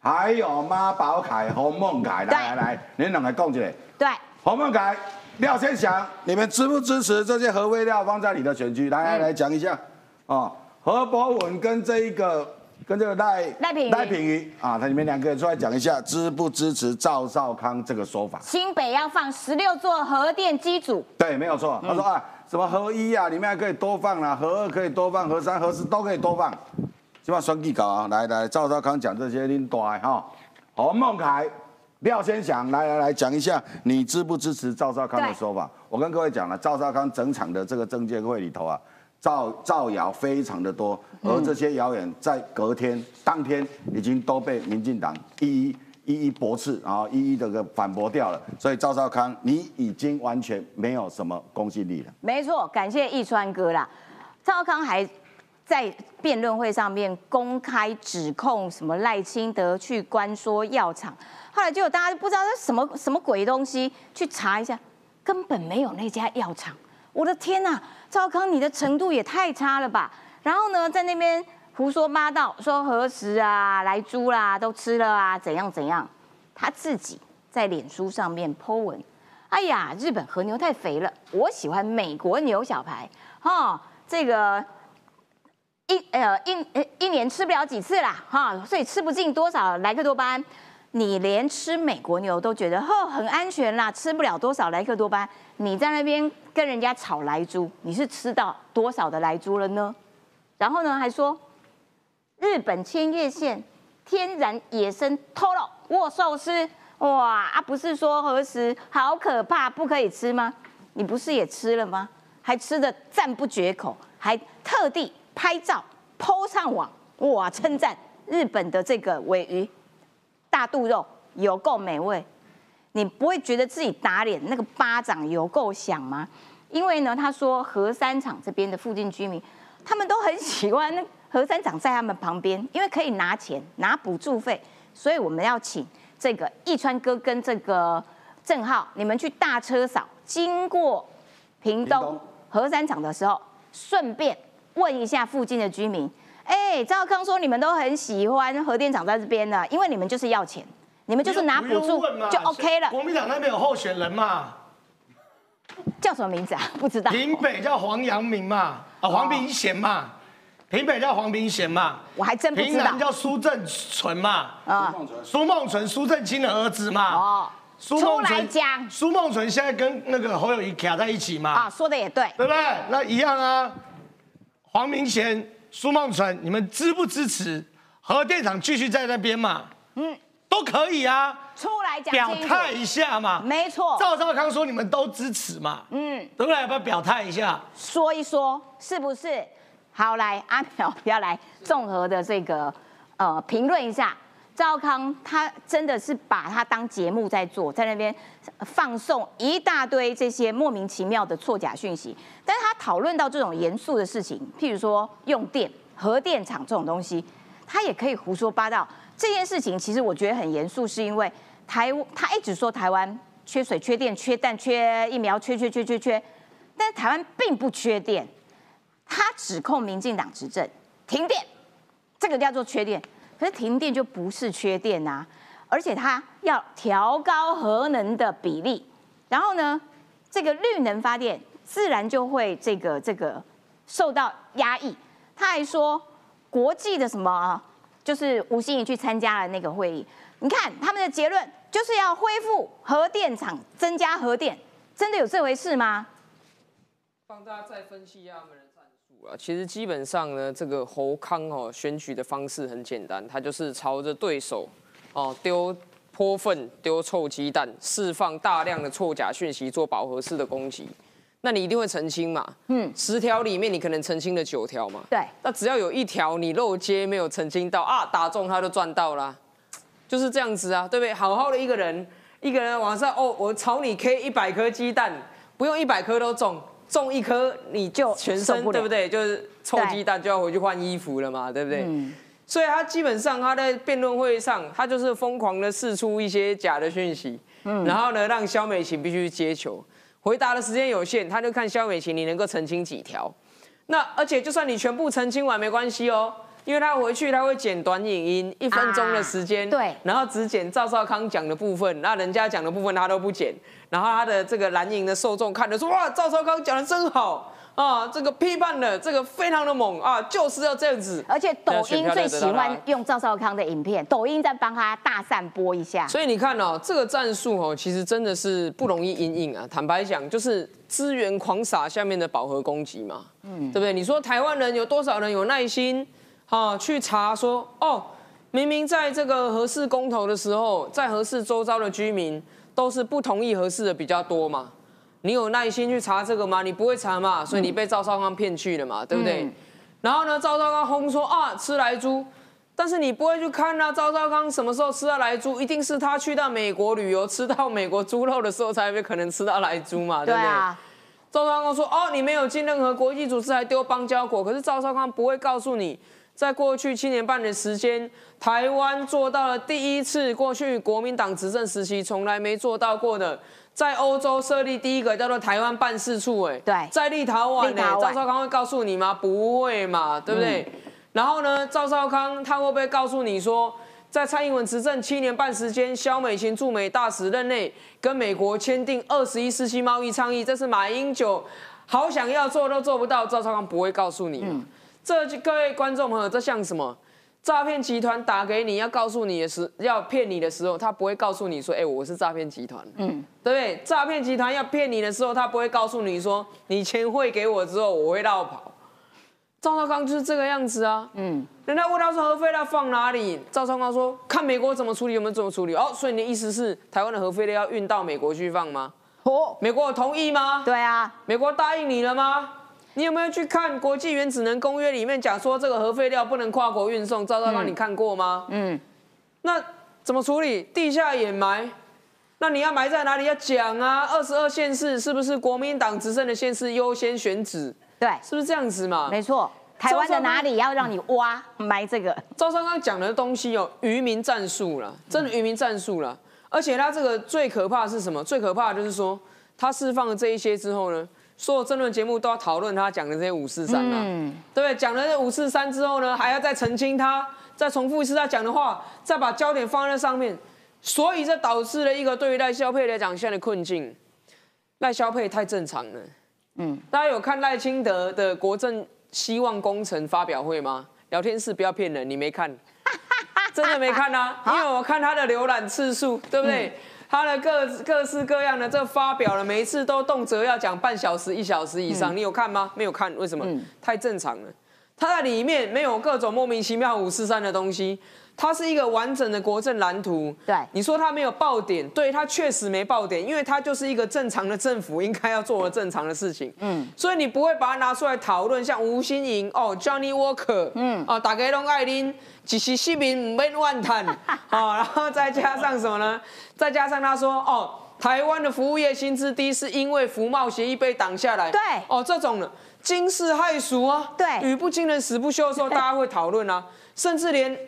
还有妈宝凯洪孟凯。来来来，你两个共起来。对，洪孟凯、廖先祥，你们支不支持这些核废料放在你的选区？来来来讲一下。哦，何博文跟这一个。跟这个赖赖品赖品瑜啊，他你们两个人出来讲一下，支不支持赵少康这个说法？新北要放十六座核电机组，对，没有错。他说啊，什么核一啊，里面还可以多放啦，核二可以多放，核三、核四都可以多放。希望双计搞啊，来来，赵少康讲这些拎多哈。洪孟凯、廖先祥，来来来讲一下，你支不支持赵少康的说法？我跟各位讲了，赵少康整场的这个证监会里头啊。造造谣非常的多，而这些谣言在隔天、当天已经都被民进党一一一一驳斥，然后一一的个反驳掉了。所以赵少康，你已经完全没有什么公信力了。没错，感谢易川哥啦。赵康还在辩论会上面公开指控什么赖清德去关说药厂，后来就大家不知道是什么什么鬼东西，去查一下，根本没有那家药厂。我的天呐！赵康，你的程度也太差了吧！然后呢，在那边胡说八道，说核食啊、来猪啦都吃了啊，怎样怎样？他自己在脸书上面 po 文，哎呀，日本和牛太肥了，我喜欢美国牛小排，哈，这个一呃一一年吃不了几次啦，哈，所以吃不进多少莱克多巴胺。你连吃美国牛都觉得呵很安全啦，吃不了多少莱克多巴，你在那边跟人家炒来猪，你是吃到多少的来猪了呢？然后呢还说日本千叶县天然野生偷肉握寿司，哇啊不是说何时好可怕不可以吃吗？你不是也吃了吗？还吃的赞不绝口，还特地拍照 po 上网，哇称赞日本的这个尾鱼。大肚肉有够美味，你不会觉得自己打脸那个巴掌有够响吗？因为呢，他说核三厂这边的附近居民，他们都很喜欢那核三厂在他们旁边，因为可以拿钱拿补助费，所以我们要请这个易川哥跟这个郑浩，你们去大车扫，经过屏东核三厂的时候，顺便问一下附近的居民，哎，赵康说你们都很喜欢核电厂在这边呢，因为你们就是要钱，你们就是拿补助就 OK 了。国民党那边有候选人嘛？叫什么名字啊？不知道。平北叫黄阳明嘛？啊，黄明贤嘛？平北叫黄明贤嘛？我还真不知道。平南叫苏正纯嘛？啊，苏梦纯，苏正清的儿子嘛？哦。苏梦纯讲，苏梦纯现在跟那个侯友谊卡在一起嘛？啊，说的也对，对不对？那一样啊。黄明贤、苏梦纯，你们支不支持核电厂继续在那边嘛？嗯，都可以啊。出来讲表态一下嘛。没错。赵少康说你们都支持嘛？嗯，对不对？要不要表态一下？说一说是不是？好，来阿苗要来综合的这个呃评论一下。赵康他真的是把他当节目在做，在那边放送一大堆这些莫名其妙的错假讯息。但是他讨论到这种严肃的事情，譬如说用电、核电厂这种东西，他也可以胡说八道。这件事情其实我觉得很严肃，是因为台他一直说台湾缺水、缺电、缺蛋、缺疫苗、缺缺缺缺缺，但是台湾并不缺电。他指控民进党执政停电，这个叫做缺电。可是停电就不是缺电呐，而且他要调高核能的比例，然后呢，这个绿能发电自然就会这个这个受到压抑。他还说，国际的什么，就是吴欣怡去参加了那个会议，你看他们的结论就是要恢复核电厂，增加核电，真的有这回事吗？帮大家再分析一下他们战术啊。其实基本上呢，这个侯康哦选举的方式很简单，他就是朝着对手哦丢泼粪、丢臭鸡蛋，释放大量的错假讯息做饱和式的攻击。那你一定会澄清嘛？嗯，十条里面你可能澄清了九条嘛？对。那只要有一条你漏接没有澄清到啊，打中他就赚到啦，就是这样子啊，对不对？好好的一个人，一个人晚上哦，我朝你 K 一百颗鸡蛋，不用一百颗都中。中一颗你就全身对不对？就是臭鸡蛋就要回去换衣服了嘛，对不对？所以他基本上他在辩论会上，他就是疯狂的试出一些假的讯息，然后呢让肖美琴必须接球，回答的时间有限，他就看肖美琴你能够澄清几条。那而且就算你全部澄清完没关系哦。因为他回去他会剪短影音，一分钟的时间，对，然后只剪赵少康讲的部分，那人家讲的部分他都不剪，然后他的这个蓝营的受众看的说哇，赵少康讲的真好啊，这个批判的这个非常的猛啊，就是要这样子。而且抖音最喜欢用赵少康的影片，抖音在帮他大散播一下。所以你看哦，这个战术哦，其实真的是不容易应应啊。坦白讲，就是资源狂撒下面的饱和攻击嘛，嗯，对不对？你说台湾人有多少人有耐心？好，去查说哦，明明在这个合适公投的时候，在合适周遭的居民都是不同意合适的比较多嘛？你有耐心去查这个吗？你不会查嘛？所以你被赵少康骗去了嘛？对不对？然后呢，赵少康轰说啊，吃来猪，但是你不会去看啊，赵少康什么时候吃到来猪？一定是他去到美国旅游，吃到美国猪肉的时候，才有可能吃到来猪嘛？对不对？赵少康说哦，你没有进任何国际组织，还丢邦交国，可是赵少康不会告诉你。在过去七年半的时间，台湾做到了第一次过去国民党执政时期从来没做到过的，在欧洲设立第一个叫做台湾办事处。哎，对，在立陶宛呢，赵少康会告诉你吗？不会嘛，对不对？然后呢，赵少康他会不会告诉你说，在蔡英文执政七年半时间，肖美琴驻美大使任内跟美国签订二十一世纪贸易倡议，这是马英九好想要做都做不到，赵少康不会告诉你嘛？这各位观众朋友，这像什么？诈骗集团打给你要告诉你的时，要骗你的时候，他不会告诉你说：“哎，我是诈骗集团。”嗯，对不对？诈骗集团要骗你的时候，他不会告诉你说：“你钱汇给我之后，我会绕跑。”赵少康就是这个样子啊。嗯，人家问他说：“核废料放哪里？”赵少康说：“看美国怎么处理，有没有怎么处理。”哦，所以你的意思是台湾的核废料要运到美国去放吗？哦，美国有同意吗？对啊，美国答应你了吗？你有没有去看国际原子能公约里面讲说这个核废料不能跨国运送？赵少康，你看过吗？嗯，那怎么处理？地下掩埋？那你要埋在哪里？要讲啊！二十二县市是不是国民党执政的县市优先选址？对，是不是这样子嘛？没错，台湾的哪里要让你挖埋这个？赵尚刚讲的东西有渔民战术了，真的渔民战术了。而且他这个最可怕的是什么？最可怕的就是说他释放了这一些之后呢？所有争论节目都要讨论他讲的这些五四三啊，对不对？讲了这五四三之后呢，还要再澄清他，再重复一次他讲的话，再把焦点放在上面，所以这导致了一个对于赖萧佩来讲现在的困境。赖萧佩太正常了，嗯，大家有看赖清德的国政希望工程发表会吗？聊天室不要骗人，你没看，真的没看啊？因为我看他的浏览次数，对不对？他的各各式各样的这发表了，每一次都动辄要讲半小时、一小时以上，你有看吗？没有看，为什么？太正常了，他在里面没有各种莫名其妙五四三的东西。它是一个完整的国政蓝图。对，你说它没有爆点，对，它确实没爆点，因为它就是一个正常的政府应该要做的正常的事情。嗯，所以你不会把它拿出来讨论，像吴新颖哦，Johnny Walker，嗯，啊，大家拢爱拎，只是市民唔免乱谈，啊，然后再加上什么呢？再加上他说哦，台湾的服务业薪资低是因为服贸协议被挡下来。对，哦，这种的惊世骇俗啊，对，语不惊人死不休的时候，大家会讨论啊，甚至连。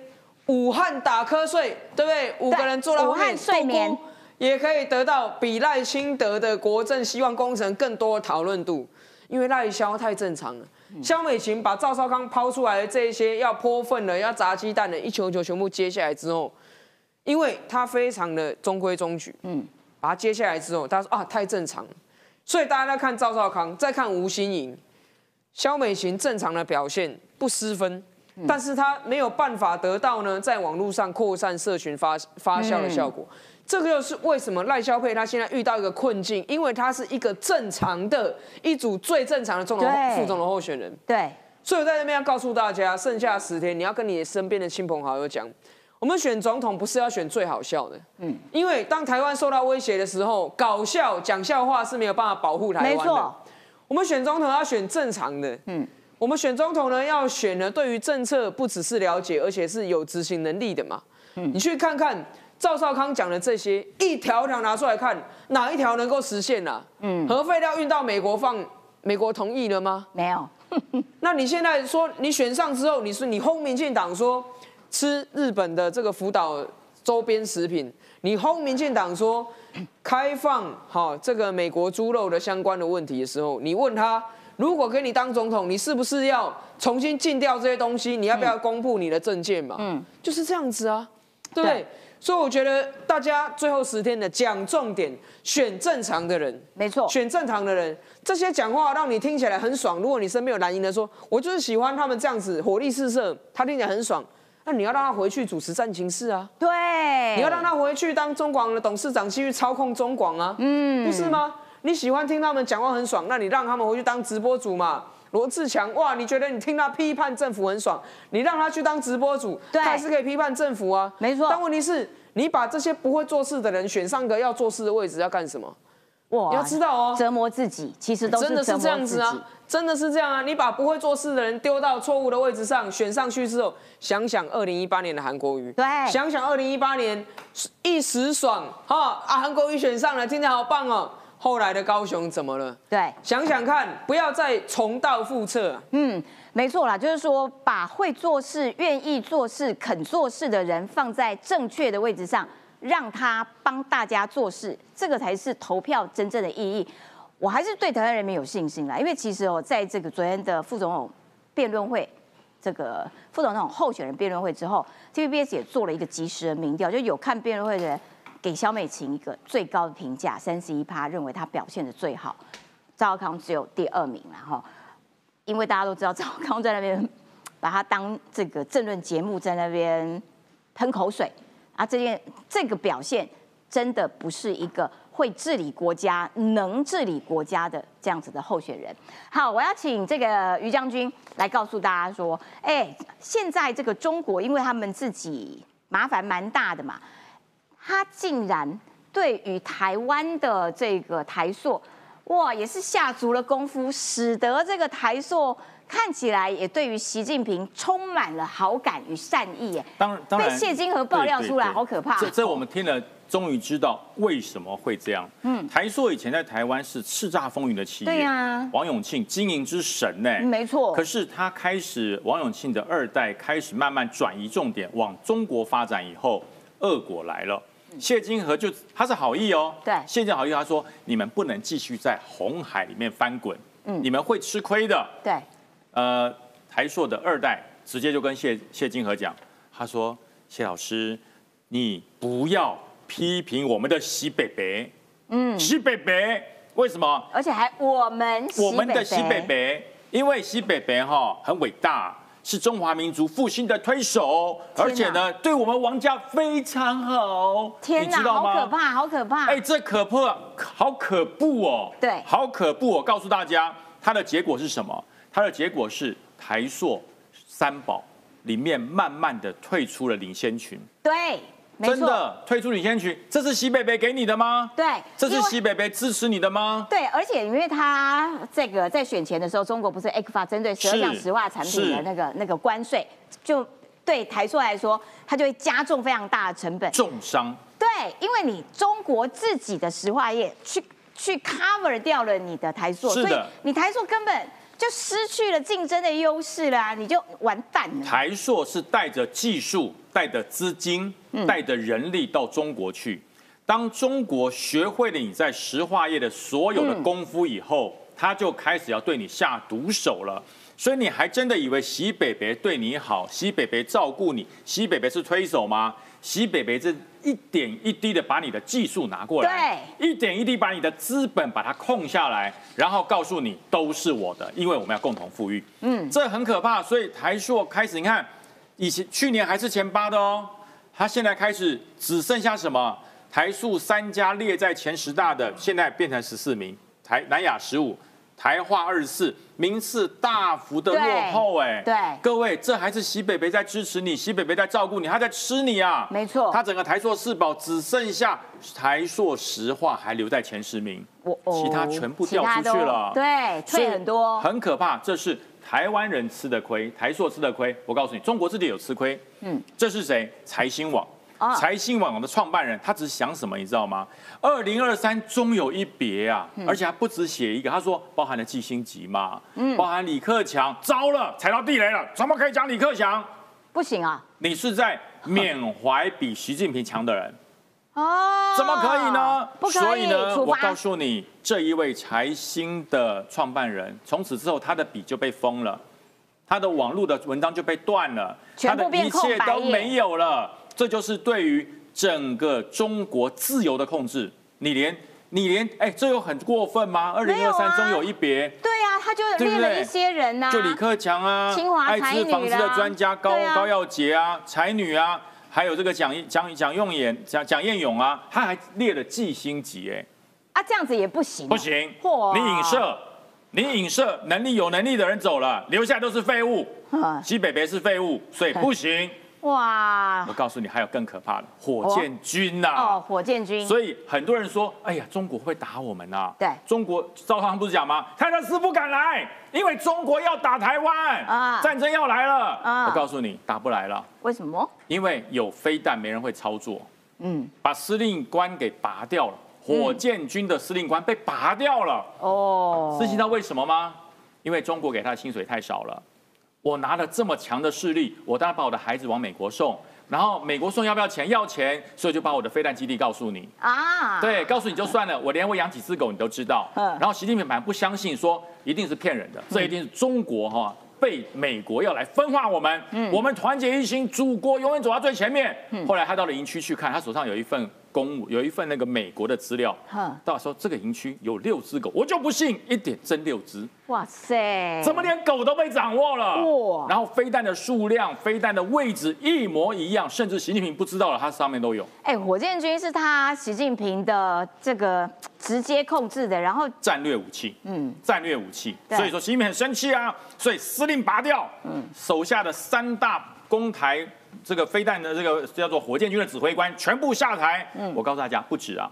武汉打瞌睡，对不对？五个人坐到后面，睡眠也可以得到比赖清德的国政希望工程更多的讨论度，因为赖萧太正常了。萧美琴把赵少康抛出来的这一些要泼粪的、要砸鸡蛋的，一球球全部接下来之后，因为他非常的中规中矩，嗯，把他接下来之后，他说啊太正常，所以大家在看赵少康，再看吴新颖，萧美琴正常的表现不失分。但是他没有办法得到呢，在网络上扩散社群发发酵的效果，这个又是为什么赖萧佩他现在遇到一个困境，因为他是一个正常的一组最正常的总统副总统候选人。对，所以我在这边要告诉大家，剩下十天你要跟你身边的亲朋好友讲，我们选总统不是要选最好笑的，嗯，因为当台湾受到威胁的时候，搞笑讲笑话是没有办法保护台湾的。我们选总统要选正常的，嗯。我们选总统呢，要选呢，对于政策不只是了解，而且是有执行能力的嘛。嗯，你去看看赵少康讲的这些，一条条拿出来看，哪一条能够实现啊？嗯，核废料运到美国放，美国同意了吗？没有。那你现在说你选上之后，你是你轰民进党说吃日本的这个福岛周边食品，你轰民进党说 开放好这个美国猪肉的相关的问题的时候，你问他。如果给你当总统，你是不是要重新禁掉这些东西？你要不要公布你的证件嘛？嗯，就是这样子啊，对不对？所以我觉得大家最后十天的讲重点，选正常的人，没错，选正常的人，这些讲话让你听起来很爽。如果你身边有蓝营的说，我就是喜欢他们这样子火力四射，他听起来很爽，那你要让他回去主持战情室啊，对，你要让他回去当中广的董事长，继续操控中广啊，嗯，不是吗？你喜欢听他们讲话很爽，那你让他们回去当直播主嘛？罗志强，哇，你觉得你听他批判政府很爽，你让他去当直播主，他还是可以批判政府啊？没错。但问题是，你把这些不会做事的人选上个要做事的位置，要干什么？哇，你要知道哦，折磨自己，其实都真的是这样子啊，真的是这样啊。你把不会做事的人丢到错误的位置上，选上去之后，想想二零一八年的韩国瑜，对，想想二零一八年一时爽哈啊，韩国瑜选上了，听起来好棒哦。后来的高雄怎么了？对，想想看，不要再重蹈覆辙。嗯，没错啦，就是说把会做事、愿意做事、肯做事的人放在正确的位置上，让他帮大家做事，这个才是投票真正的意义。我还是对台湾人民有信心啦，因为其实哦，在这个昨天的副总统辩论会，这个副总统候选人辩论会之后，TVBS 也做了一个及时的民调，就有看辩论会的人。给萧美琴一个最高的评价，三十一趴认为她表现的最好，赵康只有第二名，然后因为大家都知道赵康在那边把他当这个政论节目在那边喷口水啊，这件这个表现真的不是一个会治理国家、能治理国家的这样子的候选人。好，我要请这个于将军来告诉大家说，哎，现在这个中国因为他们自己麻烦蛮大的嘛。他竟然对于台湾的这个台塑，哇，也是下足了功夫，使得这个台塑看起来也对于习近平充满了好感与善意。哎，当然，被谢金河爆料出来，好可怕。这这我们听了，终于知道为什么会这样。嗯，台塑以前在台湾是叱咤风云的企业，对呀，王永庆经营之神呢，没错。可是他开始，王永庆的二代开始慢慢转移重点，往中国发展以后，恶果来了。谢金河就他是好意哦，对。谢金好意，他说你们不能继续在红海里面翻滚，你们会吃亏的。对，呃，台硕的二代直接就跟谢谢金河讲，他说谢老师，你不要批评我们的西北北，嗯，西北北为什么？而且还我们我们的西北北，因为西北北哈很伟大，是中华民族复兴的推手，而且呢，对我们王家非常好。天哪，你知道吗？好可怕，好可怕！哎，这可怕，好可怖哦！对好可怖哦！告诉大家，它的结果是什么？它的结果是台塑三宝里面慢慢的退出了领先群，对，没真，的退出领先群，这是西北北给你的吗？对，这是西北北支持你的吗？对，而且因为他这个在选前的时候，中国不是 A 克法针对十二是项石化产品的那个那个关税，就对台塑来说，它就会加重非常大的成本。重伤。对，因为你中国自己的石化业去去 cover 掉了你的台塑，所以你台塑根本就失去了竞争的优势了啊，你就完蛋了。台硕是带着技术、带着资金、嗯带着人力到中国去。当中国学会了你在石化业的所有的功夫以后，他就开始要对你下毒手了。所以你还真的以为习北北对你好，习北北照顾你，习北北是推手吗？习北北是一点一滴的把你的技术拿过来，一点一滴把你的资本把它控下来，然后告诉你都是我的，因为我们要共同富裕。嗯，这很可怕。所以台塑开始，你看，以前去年还是前八的哦，它现在开始只剩下什么？台塑三家列在前十大的，现在变成十四名，台南亚十五，台化二十四，名次大幅的落后哎。对各位，这还是习北北在支持你，习北北在照顾你，他在吃你啊。没错他整个台塑四宝只剩下台塑石化还留在前十名，我哦其他全部掉出去了。对，退很多。很可怕。这是台湾人吃的亏，台塑吃的亏。我告诉你，中国自己有吃亏。嗯，这是谁？财新网。啊财新网的创办人，他只是想什么，你知道吗？二零二三终有一别啊，嗯而且还不止写一个，他说包含了季星吉嘛，嗯，包含李克强，糟了，踩到地雷了，怎么可以讲李克强？不行啊！你是在缅怀比习近平强的人，哦，怎么可以呢？不可以，所以呢，我告诉你，这一位财新的创办人，从此之后他的笔就被封了，他的网络的文章就被断了，他的一切都没有了。这就是对于整个中国自由的控制。你连你连哎，这有很过分吗？二零二三终有一别。对啊，他就列了一些人呐、就李克强啊，清华艾才女滋防治的专家高啊高耀杰啊，才女啊，还有这个蒋蒋蒋用演蒋蒋彦勇啊，他还列了季星级哎。啊，这样子也不行、不，行，你影射，你影射能力有能力的人走了，留下都是废物。啊西北北是废物，所以不行。哇我，告诉你，还有更可怕的火箭军呐、哦，火箭军，所以很多人说，哎呀，中国会打我们呐、对中国赵康不是讲吗？泰勒斯不敢来，因为中国要打台湾，啊战争要来了。啊我告诉你，打不来了，为什么？因为有飞弹，没人会操作。嗯，把司令官给拔掉了，火箭军的司令官被拔掉了。哦，知道为什么吗？因为中国给他的薪水太少了。我拿了这么强的势力，我当然把我的孩子往美国送，然后美国送要不要钱？要钱，所以就把我的飞弹基地告诉你。啊，对，告诉你就算了，我连我养几只狗你都知道。嗯然后习近平反而不相信，说一定是骗人的，这一定是中国哈被美国要来分化我们。我们团结一心，祖国永远走到最前面。后来他到了营区去看，他手上有一份公务，有一份那个美国的资料哼。到时候这个营区有六只狗，我就不信一点真六只。哇塞，怎么连狗都被掌握了？哇然后飞弹的数量、飞弹的位置一模一样，甚至习近平不知道了，它上面都有哎，火箭军是他习近平的这个直接控制的，然后战略武器。嗯，战略武器，所以说习近平很生气啊，所以司令拔掉，嗯，手下的三大攻台这个飞弹的这个叫做火箭军的指挥官全部下台。嗯，我告诉大家不止啊，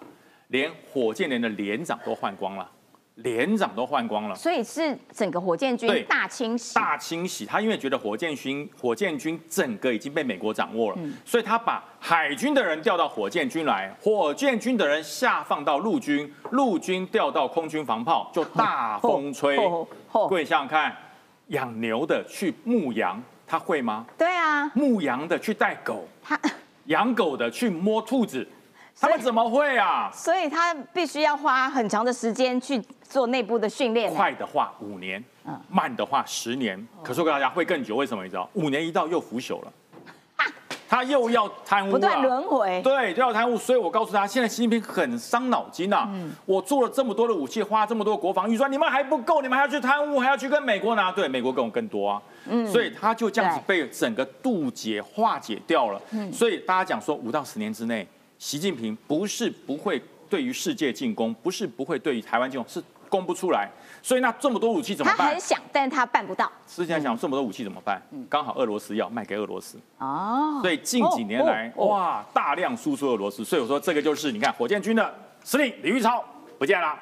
连火箭连的连长都换光了，连长都换光了。所以是整个火箭军大清洗，大清洗，他因为觉得火箭军火箭军整个已经被美国掌握了，所以他把海军的人调到火箭军来，火箭军的人下放到陆军，陆军调到空军防炮，就大风吹。各位想想看，养牛的去牧羊，他会吗？对啊，牧羊的去带狗，他 养狗的去摸兔子，他们怎么会啊？所以他必须要花很长的时间去做内部的训练。快的话五年，慢的话十年。可是我跟大家会更久，为什么你知道？五年一到又腐朽了。他又要贪污，不断轮回，对，又要贪污。所以我告诉他，现在习近平很伤脑筋呐。我做了这么多的武器，花这么多国防预算，你们还不够，你们还要去贪污，还要去跟美国拿。对，美国跟我更多啊。嗯，所以他就这样子被整个渡解化解掉了。嗯，所以大家讲说，五到十年之内，习近平不是不会对于世界进攻，不是不会对于台湾进攻，是攻不出来。所以那这么多武器怎么办？他很想，但是他办不到。之前想这么多武器怎么办？刚好俄罗斯要卖给俄罗斯。哦。所以近几年来，哇，大量输出俄罗斯。所以我说这个就是你看，火箭军的司令李玉超不见了，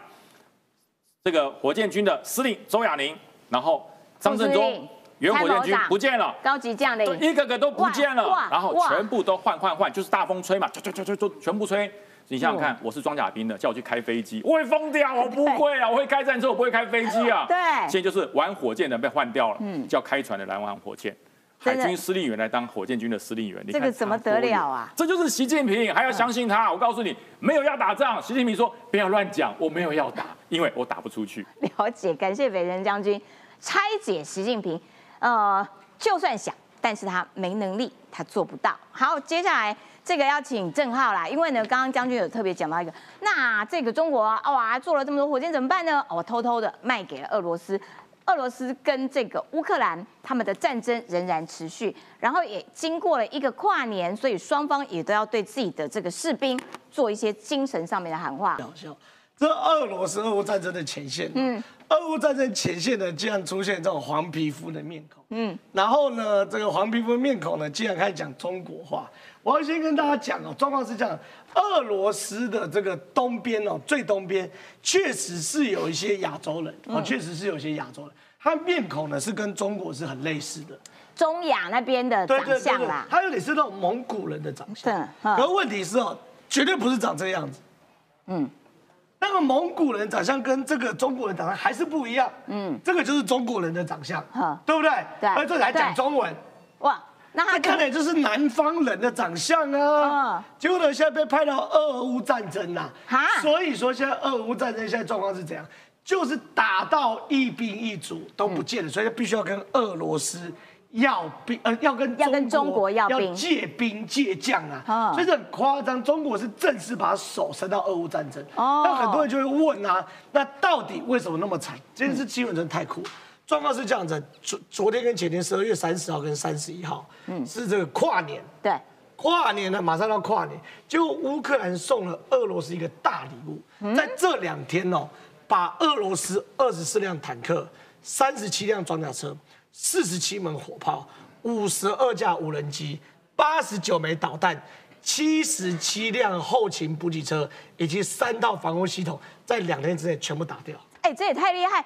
这个火箭军的司令周亚宁，然后张振中原火箭军不见了，高级将领一个个都不见了，然后全部都换换换，就是大风吹嘛，吹吹吹吹吹，全部吹。你想想看，我是装甲兵的，叫我去开飞机，我会疯掉，我不会啊，我会开战车，我不会开飞机啊。对，现在就是玩火箭的被换掉了，嗯，叫开船的来玩火箭，海军司令员来当火箭军的司令员，这个怎么得了啊？这就是习近平，还要相信他。我告诉你，没有要打仗，习近平说不要乱讲，我没有要打，因为我打不出去。了解，感谢北辰将军拆解习近平，呃，就算想，但是他没能力，他做不到。好，接下来。这个要请郑浩啦，因为呢，刚刚将军有特别讲到一个，那这个中国哇做了这么多火箭怎么办呢？我偷偷的卖给了俄罗斯，俄罗斯跟这个乌克兰他们的战争仍然持续，然后也经过了一个跨年，所以双方也都要对自己的这个士兵做一些精神上面的喊话。搞笑，这俄罗斯俄乌战争的前线，嗯，俄乌战争前线呢，竟然出现这种黄皮肤的面孔，嗯，然后呢，这个黄皮肤面孔呢，竟然开始讲中国话。我要先跟大家讲哦，状况是这样：俄罗斯的这个东边哦，最东边确实是有一些亚洲人哦，确实是有一些亚洲人，他面孔呢是跟中国是很类似的，中亚那边的长相啦，他有点是那种蒙古人的长相。可问题是哦，绝对不是长这个样子。嗯，那个蒙古人长相跟这个中国人长相还是不一样。嗯，这个就是中国人的长相，对不对？对，而且还讲中文。哇。那他看来就是南方人的长相啊，结果呢，现在被派到俄乌战争啦，所以说现在俄乌战争现在状况是怎样？就是打到一兵一卒都不见了，所以必须要跟俄罗斯要兵，呃，要跟要跟中国要兵。借兵借将啊，所以很夸张。中国是正式把手伸到俄乌战争，哦。那很多人就会问啊，那到底为什么那么惨？这件事基本真的太酷。状况是这样子，昨昨天跟前天十二月三十号跟三十一号，嗯，是这个跨年，对，跨年呢马上要跨年，就乌克兰送了俄罗斯一个大礼物，在这两天哦，把俄罗斯二十四辆坦克、三十七辆装甲车、四十七门火炮、五十二架无人机、八十九枚导弹、七十七辆后勤补给车以及三套防空系统，在两天之内全部打掉。哎，这也太厉害，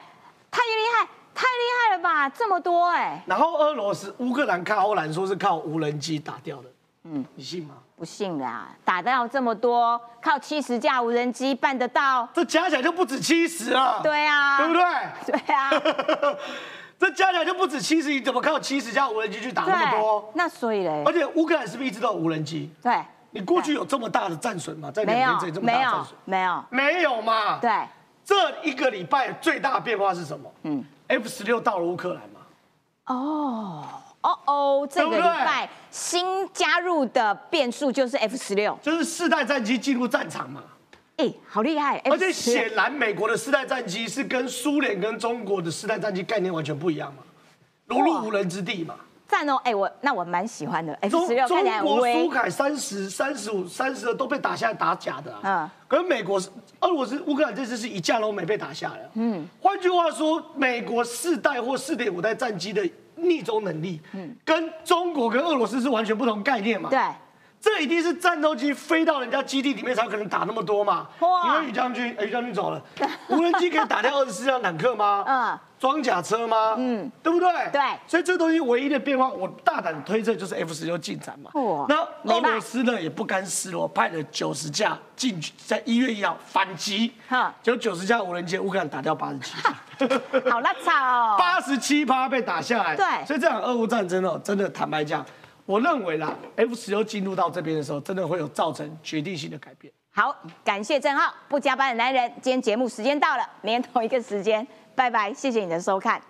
太厉害！太厉害了吧，这么多哎！然后俄罗斯、乌克兰靠欧兰说是靠无人机打掉的，嗯，你信吗？不信啦，打掉这么多，靠七十架无人机办得到？这加起来就不止七十了。对啊，对不对？对啊，这加起来就不止七十，你怎么靠七十架无人机去打那么多？那所以嘞，而且乌克兰是不是一直都有无人机？对，你过去有这么大的战损吗？在两年这里这么大战损？没有，没有嘛？对，这一个礼拜最大的变化是什么？嗯。F 十六到了乌克兰吗？哦哦哦，这个礼拜新加入的变数就是 F 十六，就是四代战机进入战场嘛。哎，好厉害！而且显然美国的四代战机是跟苏联跟中国的四代战机概念完全不一样嘛，如入无人之地嘛。赞哦，哎，我那我蛮喜欢的。F 十六中国苏凯三十三十五三十的都被打下来打假的，嗯，可是美国是俄罗斯乌克兰这次是一架都没被打下来，嗯，换句话说，美国四代或四点五代战机的逆中能力，嗯，跟中国跟俄罗斯是完全不同概念嘛，对。这一定是战斗机飞到人家基地里面才有可能打那么多嘛？哇！因为宇将军，宇将军走了，无人机可以打掉二十四辆坦克吗？嗯。装甲车吗？嗯，对不对？对。所以这东西唯一的变化，我大胆推测就是 F 十六进展嘛。哇！那俄罗斯呢也不甘示弱，派了九十架进去，在一月一号反击。哈。就九十架无人机，乌克兰打掉八十七架。好拉差哦。八十七趴被打下来。对。所以这场俄乌战争哦，真的坦白讲。我认为啦，F 十六进入到这边的时候，真的会有造成决定性的改变。好，感谢郑浩，不加班的男人。今天节目时间到了，明天同一个时间，拜拜，谢谢你的收看。